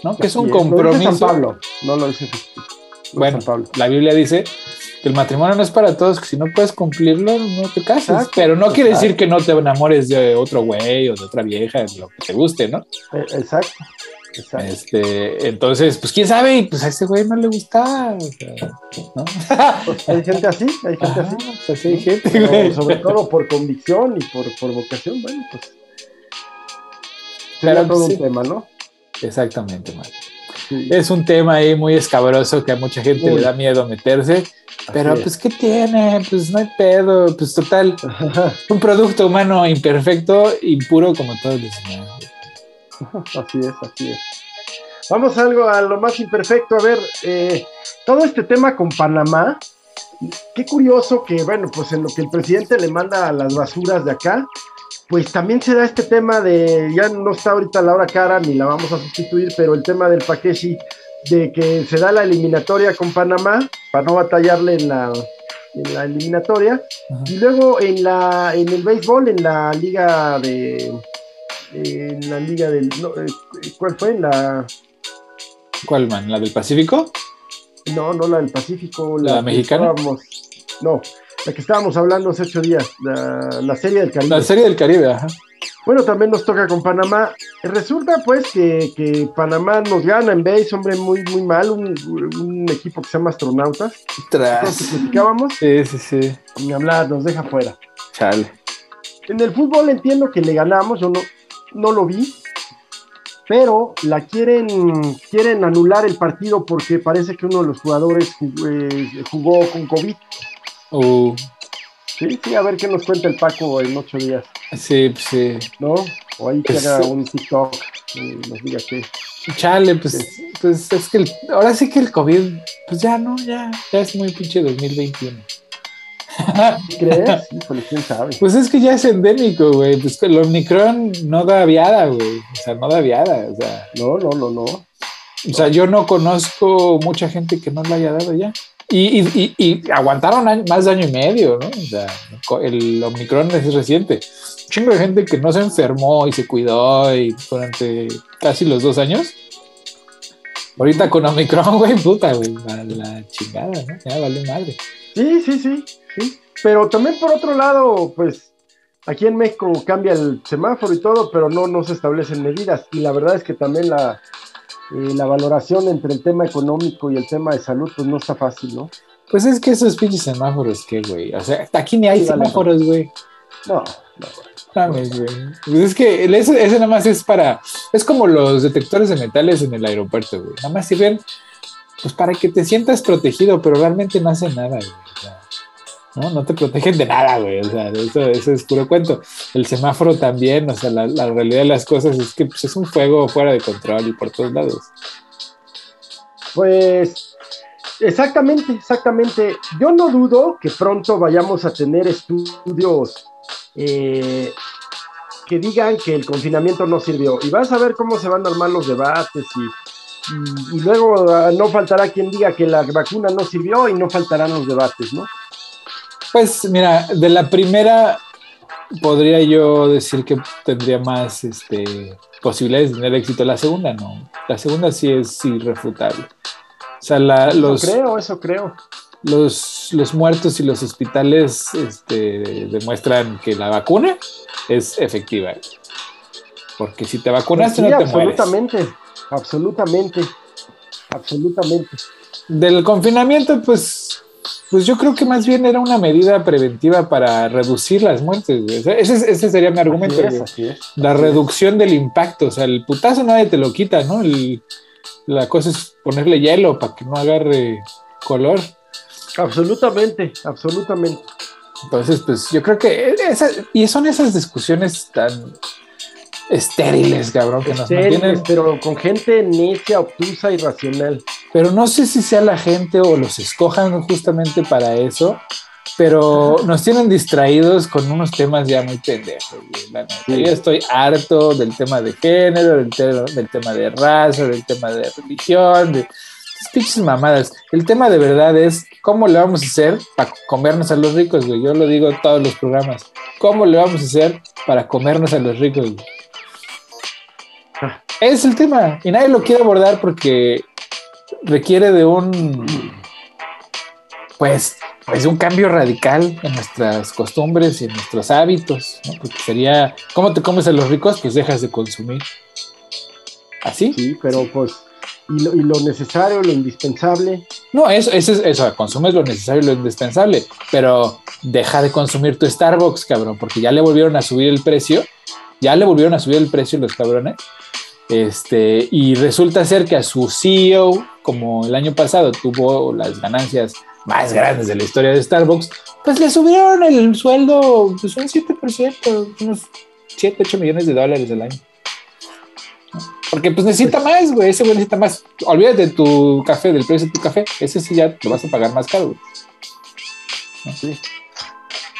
B: ¿no? Que es un compromiso.
A: San Pablo, no lo dice
B: Bueno, la Biblia dice que el matrimonio no es para todos, que si no puedes cumplirlo, no te cases. pero no quiere decir que no te enamores de otro güey o de otra vieja, lo que te guste, ¿no?
A: Eh, exacto.
B: Este, entonces, pues quién sabe, pues a ese güey no le gustaba. ¿no?
A: Pues, hay gente así, hay gente así. Pues, hay gente, sobre todo por convicción y por, por vocación, bueno, pues. Sería todo un tema, ¿no?
B: Exactamente, man. Es un tema ahí muy escabroso que a mucha gente le da miedo meterse. Pero pues, ¿qué tiene? Pues no hay pedo. Pues total, un producto humano imperfecto, impuro como todos los demás. [laughs]
A: Así es, así es. Vamos a algo a lo más imperfecto. A ver, eh, todo este tema con Panamá, qué curioso que, bueno, pues en lo que el presidente le manda a las basuras de acá, pues también se da este tema de, ya no está ahorita la hora cara ni la vamos a sustituir, pero el tema del Paqueshi, de que se da la eliminatoria con Panamá, para no batallarle en la, en la eliminatoria, y luego en, la, en el béisbol, en la liga de en la liga del. Eh, ¿Cuál fue? La.
B: ¿Cuál, man? ¿La del Pacífico?
A: No, no la del Pacífico.
B: ¿La, mexicana?
A: No, la que estábamos hablando hace ocho días, la, serie del Caribe.
B: La serie del Caribe, ajá.
A: Bueno, también nos toca con Panamá. Resulta pues que, Panamá nos gana en base, hombre, muy, muy mal, un, equipo que se llama Astronautas.
B: Tras. Sí, sí, sí.
A: Ni hablar, nos deja fuera.
B: Chale.
A: En el fútbol entiendo que le ganamos, yo no, no lo vi, pero la quieren, quieren anular el partido porque parece que uno de los jugadores jugó, eh, con COVID.
B: Uh.
A: Sí, sí, a ver qué nos cuenta el Paco en ocho días.
B: Sí, pues sí.
A: ¿No? O ahí que haga un TikTok y nos diga qué.
B: Chale, pues, pues es que ahora sí que el COVID, pues ya no, ya, ya es muy pinche 2021. [laughs]
A: ¿Crees? [laughs] quién sabe.
B: Pues es que ya es endémico, güey. Pues el Omicron no da viada, güey. O sea, no da viada. O sea,
A: no, no, no, no.
B: O sea, yo no conozco mucha gente que no lo haya dado ya. Y, y, y, aguantaron más de año y medio, ¿no? O sea, el Omicron es reciente. Un chingo de gente que no se enfermó y se cuidó y durante casi los dos años. Ahorita con Omicron, [laughs] güey, puta, güey, la chingada, ¿no? Ya vale madre.
A: Sí, sí, sí. Pero también por otro lado, pues aquí en México cambia el semáforo y todo, pero no, no se establecen medidas. Y la verdad es que también la, eh, la valoración entre el tema económico y el tema de salud, pues no está fácil, ¿no?
B: Pues es que esos pinches semáforos, ¿qué, güey? O sea, aquí ni hay semáforos, güey.
A: No, no,
B: güey. Pues es que ese, ese, nada más es para. Es como los detectores de metales en el aeropuerto, güey. Nada más sirven pues para que te sientas protegido, pero realmente no hacen nada, güey. ¿No? No te protegen de nada, güey. O sea, eso, es puro cuento. El semáforo también, o sea, la, realidad de las cosas es que pues, es un fuego fuera de control y por todos lados.
A: Pues exactamente, exactamente. Yo no dudo que pronto vayamos a tener estudios eh, que digan que el confinamiento no sirvió. Y vas a ver cómo se van a armar los debates y, y luego ah, no faltará quien diga que la vacuna no sirvió y no faltarán los debates, ¿no?
B: Pues mira, de la primera podría yo decir que tendría más este, posibilidades de tener éxito. La segunda no. La segunda sí es irrefutable. O sea, la, los,
A: creo, eso creo.
B: Los, los muertos y los hospitales este, demuestran que la vacuna es efectiva. Porque si te vacunas, no te
A: absolutamente, absolutamente, absolutamente.
B: Del confinamiento, pues pues yo creo que más bien era una medida preventiva para reducir las muertes. ese, sería mi argumento. la reducción del impacto. O sea, el putazo nadie te lo quita, ¿no? la cosa es ponerle hielo para que no agarre color.
A: Absolutamente, absolutamente.
B: Entonces, pues yo creo que y son esas discusiones tan estériles, cabrón, que nos mantienen.
A: Pero con gente necia, obtusa, irracional.
B: Pero no sé si sea la gente o los escojan justamente para eso, pero nos tienen distraídos con unos temas ya muy pendejos. Yo estoy harto del tema de género, del, del tema de raza, del tema de religión, de pinches mamadas. El tema de verdad es cómo le vamos a hacer para comernos a los ricos, güey. Yo lo digo en todos los programas. ¿Cómo le vamos a hacer para comernos a los ricos? Es el tema y nadie lo quiere abordar porque requiere de un, pues, pues un cambio radical en nuestras costumbres y en nuestros hábitos, ¿no? Porque sería, ¿cómo te comes a los ricos? Pues dejas de consumir. ¿Así?
A: Sí, pero pues y lo, necesario, lo indispensable.
B: No, eso, eso es eso, consumes lo necesario y lo indispensable, pero deja de consumir tu Starbucks, cabrón, porque ya le volvieron a subir el precio, ya le volvieron a subir el precio los cabrones. Este, y resulta ser que a su CEO, como el año pasado tuvo las ganancias más grandes de la historia de Starbucks, pues le subieron el sueldo pues un 7%, unos 7, 8 millones de dólares al año. Porque pues necesita pues más, güey. Ese güey necesita más. Olvídate de tu café, del precio de tu café. Ese sí ya lo vas a pagar más caro, Sí.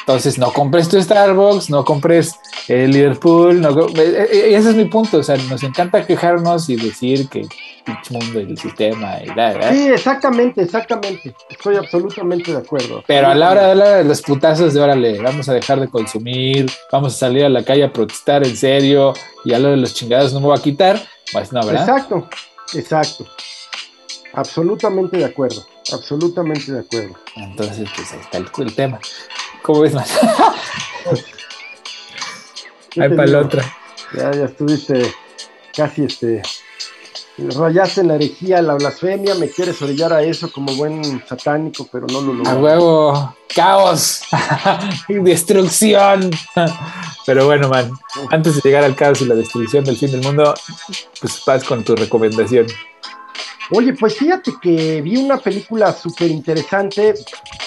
B: Entonces, no compres tu Starbucks, no compres el Liverpool. No, eh, eh, ese es mi punto. O sea, nos encanta quejarnos y decir que mundo y el sistema y la,
A: Sí, exactamente, exactamente. Estoy absolutamente de acuerdo.
B: Pero a la hora de, los putazos de órale, vamos a dejar de consumir, vamos a salir a la calle a protestar en serio y a lo de los chingados no me va a quitar, pues no, ¿verdad?
A: Exacto, exacto. Absolutamente de acuerdo, absolutamente de acuerdo.
B: Entonces, pues ahí está el, tema. ¿Cómo ves más? [laughs] Ahí para la otra.
A: Ya, ya estuviste casi este rayaste la herejía, la blasfemia, me quieres orillar a eso como buen satánico, pero no lo logro.
B: A huevo, caos [laughs] destrucción. [laughs] Pero bueno, man, antes de llegar al caos y la destrucción del fin del mundo, pues vas con tu recomendación.
A: Oye, pues fíjate que vi una película súper interesante,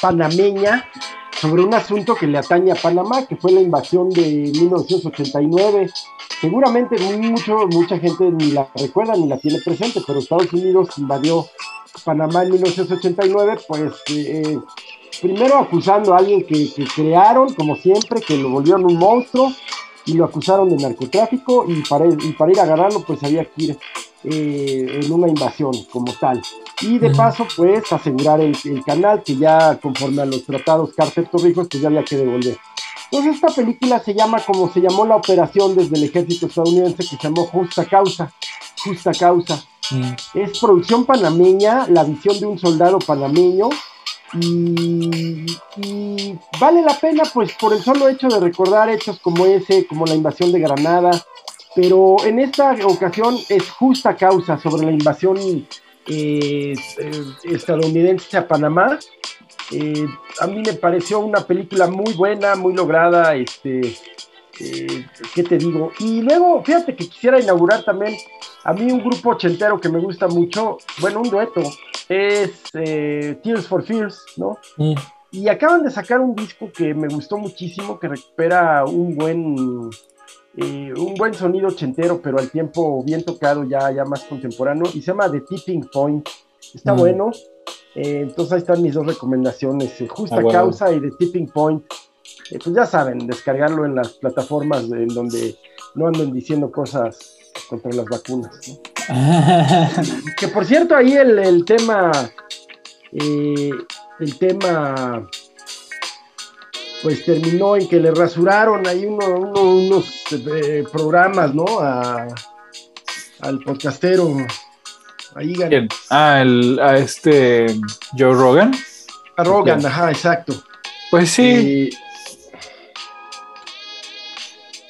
A: panameña, sobre un asunto que le atañe a Panamá, que fue la invasión de 1989 seguramente mucho, mucha gente ni la recuerda ni la tiene presente, pero Estados Unidos invadió Panamá en 1989, pues eh, primero acusando a alguien que, crearon, como siempre, que lo volvieron un monstruo y lo acusaron de narcotráfico y para, y para ir a agarrarlo pues había que ir eh, en una invasión como tal. Y de paso pues asegurar el, canal que ya conforme a los tratados Carter Torrijos pues ya había que devolver. Entonces esta película se llama como se llamó la operación desde el ejército estadounidense que se llamó Justa Causa. Justa Causa. Mm. Es producción panameña, la visión de un soldado panameño y, vale la pena pues por el solo hecho de recordar hechos como ese, como la invasión de Granada, pero en esta ocasión es justa causa sobre la invasión eh, eh, estadounidense a Panamá eh, a mí me pareció una película muy buena, muy lograda, este, eh, ¿qué te digo? Y luego, fíjate que quisiera inaugurar también a mí un grupo ochentero que me gusta mucho, bueno, un dueto, es eh, Tears for Fears, ¿no? Mm. Y acaban de sacar un disco que me gustó muchísimo, que recupera un buen, un buen sonido ochentero, pero al tiempo bien tocado, ya, ya más contemporáneo, y se llama The Tipping Point. Está mm. bueno. Eh, entonces ahí están mis dos recomendaciones, eh, Justa ah, Causa y The Tipping Point. Eh, pues ya saben, descargarlo en las plataformas en donde no anden diciendo cosas contra las vacunas. [laughs] que por cierto, ahí el, tema, el tema, pues terminó en que le rasuraron ahí unos programas, ¿no? al podcastero
B: Ah, el, a este Joe Rogan.
A: A Rogan, ajá, exacto.
B: Pues sí.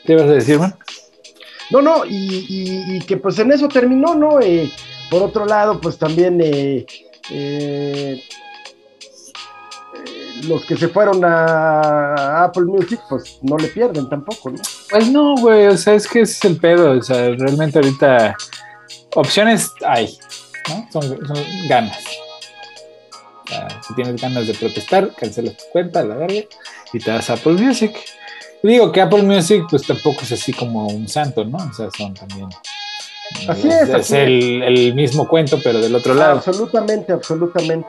B: ¿Qué vas a decir, man?
A: No, no, y, que pues en eso terminó, ¿no? Eh, por otro lado, pues también eh, eh, los que se fueron a Apple Music, pues no le pierden tampoco, ¿no?
B: Pues no, güey, o sea, es que ese es el pedo, o sea, realmente ahorita opciones hay, ¿no? Son, ganas. si tienes ganas de protestar, cancelas tu cuenta, la verga, y te das Apple Music. Digo que Apple Music, pues tampoco es así como un santo, ¿no? O sea, son también.
A: Así es.
B: Es, el, mismo cuento, pero del otro lado.
A: Absolutamente, absolutamente.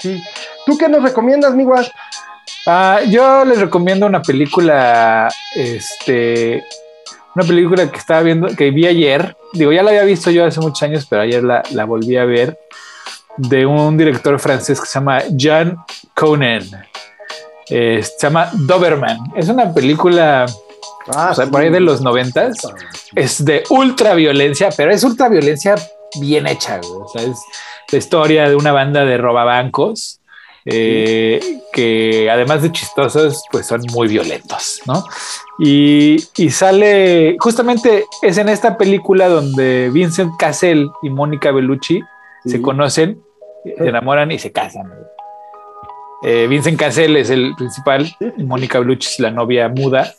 A: Sí. ¿Tú qué nos recomiendas, mi guas?
B: Ah, yo les recomiendo una película, este, una película que estaba viendo, que vi ayer, digo, ya la había visto yo hace muchos años, pero ayer la, la volví a ver, de un director francés que se llama Jean Conan. Se llama Doberman. Es una película ah, por ahí de los noventas. Es de ultra violencia, pero es ultra violencia bien hecha. O sea, es la historia de una banda de robabancos eh, que además de chistosos, pues son muy violentos, ¿no? Y, sale, justamente es en esta película donde Vincent Cassel y Mónica Bellucci se conocen, se enamoran y se casan. Eh, Vincent Cassel es el principal, y Mónica Bellucci es la novia muda.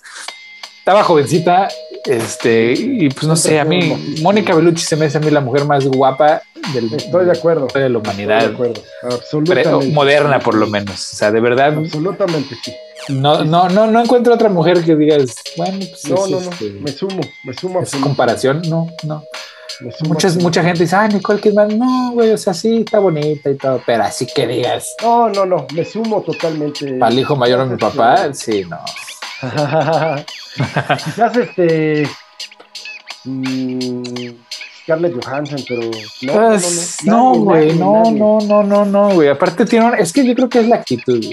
B: Estaba jovencita, este, y pues no sé, a mí, Mónica Bellucci se me hace a mí la mujer más guapa del,
A: Estoy de acuerdo.
B: de la humanidad. de
A: acuerdo. Absolutamente.
B: moderna, por lo menos. O sea, de verdad.
A: Absolutamente sí.
B: No, no, no, no encuentro otra mujer que digas, bueno, pues.
A: No, no, no. Este, me sumo, me sumo.
B: Es comparación, no, no. Muchas, mucha gente dice, ah, Nicole Kidman, no, güey, o sea, sí, está bonita y todo, pero así que digas.
A: No, no, no, me sumo totalmente.
B: Para el hijo mayor de mi papá, sí, no. [laughs]
A: Quizás este. Mmm, Scarlett Johansson, pero no,
B: pues, no, güey, no, no, no, no, no, güey. Aparte tiene es que yo creo que es la actitud,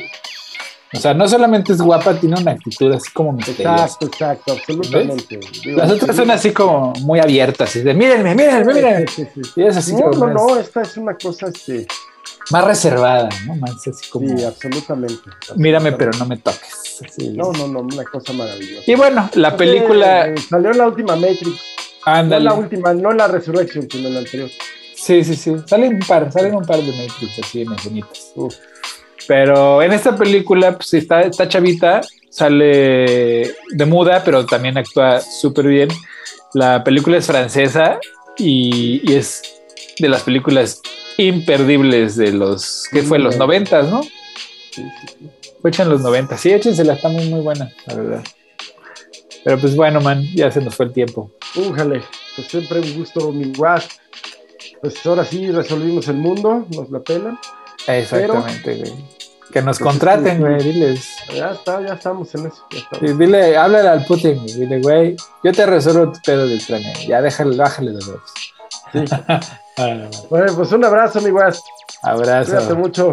B: O sea, no solamente es guapa, tiene una actitud así como
A: misteriosa. Exacto, exacto, absolutamente.
B: Las otras son así como muy abiertas, así de mírenme, mírenme, mírenme.
A: Y es así no, no, no, esta es una cosa este
B: más reservada, ¿no? Más así como.
A: Sí, absolutamente.
B: Mírame, pero no me toques.
A: no, no, no, una cosa maravillosa.
B: Y bueno, la película.
A: salió la última Matrix. No la última, no la Resurrection, sino la anterior.
B: Sí, sí, sí. Salen un par, salen un par de Matrix así en escenitas. Pero en esta película, pues está, está chavita, sale de muda, pero también actúa súper bien. La película es francesa y, y, es de las películas imperdibles de los, ¿qué fue? Los noventas, ¿no? Sí, sí, sí. Fue hecha en los noventas. Sí, échensela, está muy, muy buena, la verdad. Pero pues bueno, man, ya se nos fue el tiempo.
A: Újale, pues siempre un gusto, mi guas. Pues ahora sí resolvimos el mundo, nos la pelan.
B: Exactamente, güey. Que nos pues, contraten, güey, diles.
A: Ya está, ya estamos en eso.
B: dile, háblale al Putin, dile, güey, yo te resuelvo tu pedo del tren, ya déjale, bájale los dos.
A: Sí. [laughs] bueno, pues un abrazo, mi guas.
B: Abrazo.
A: Cuídate mucho.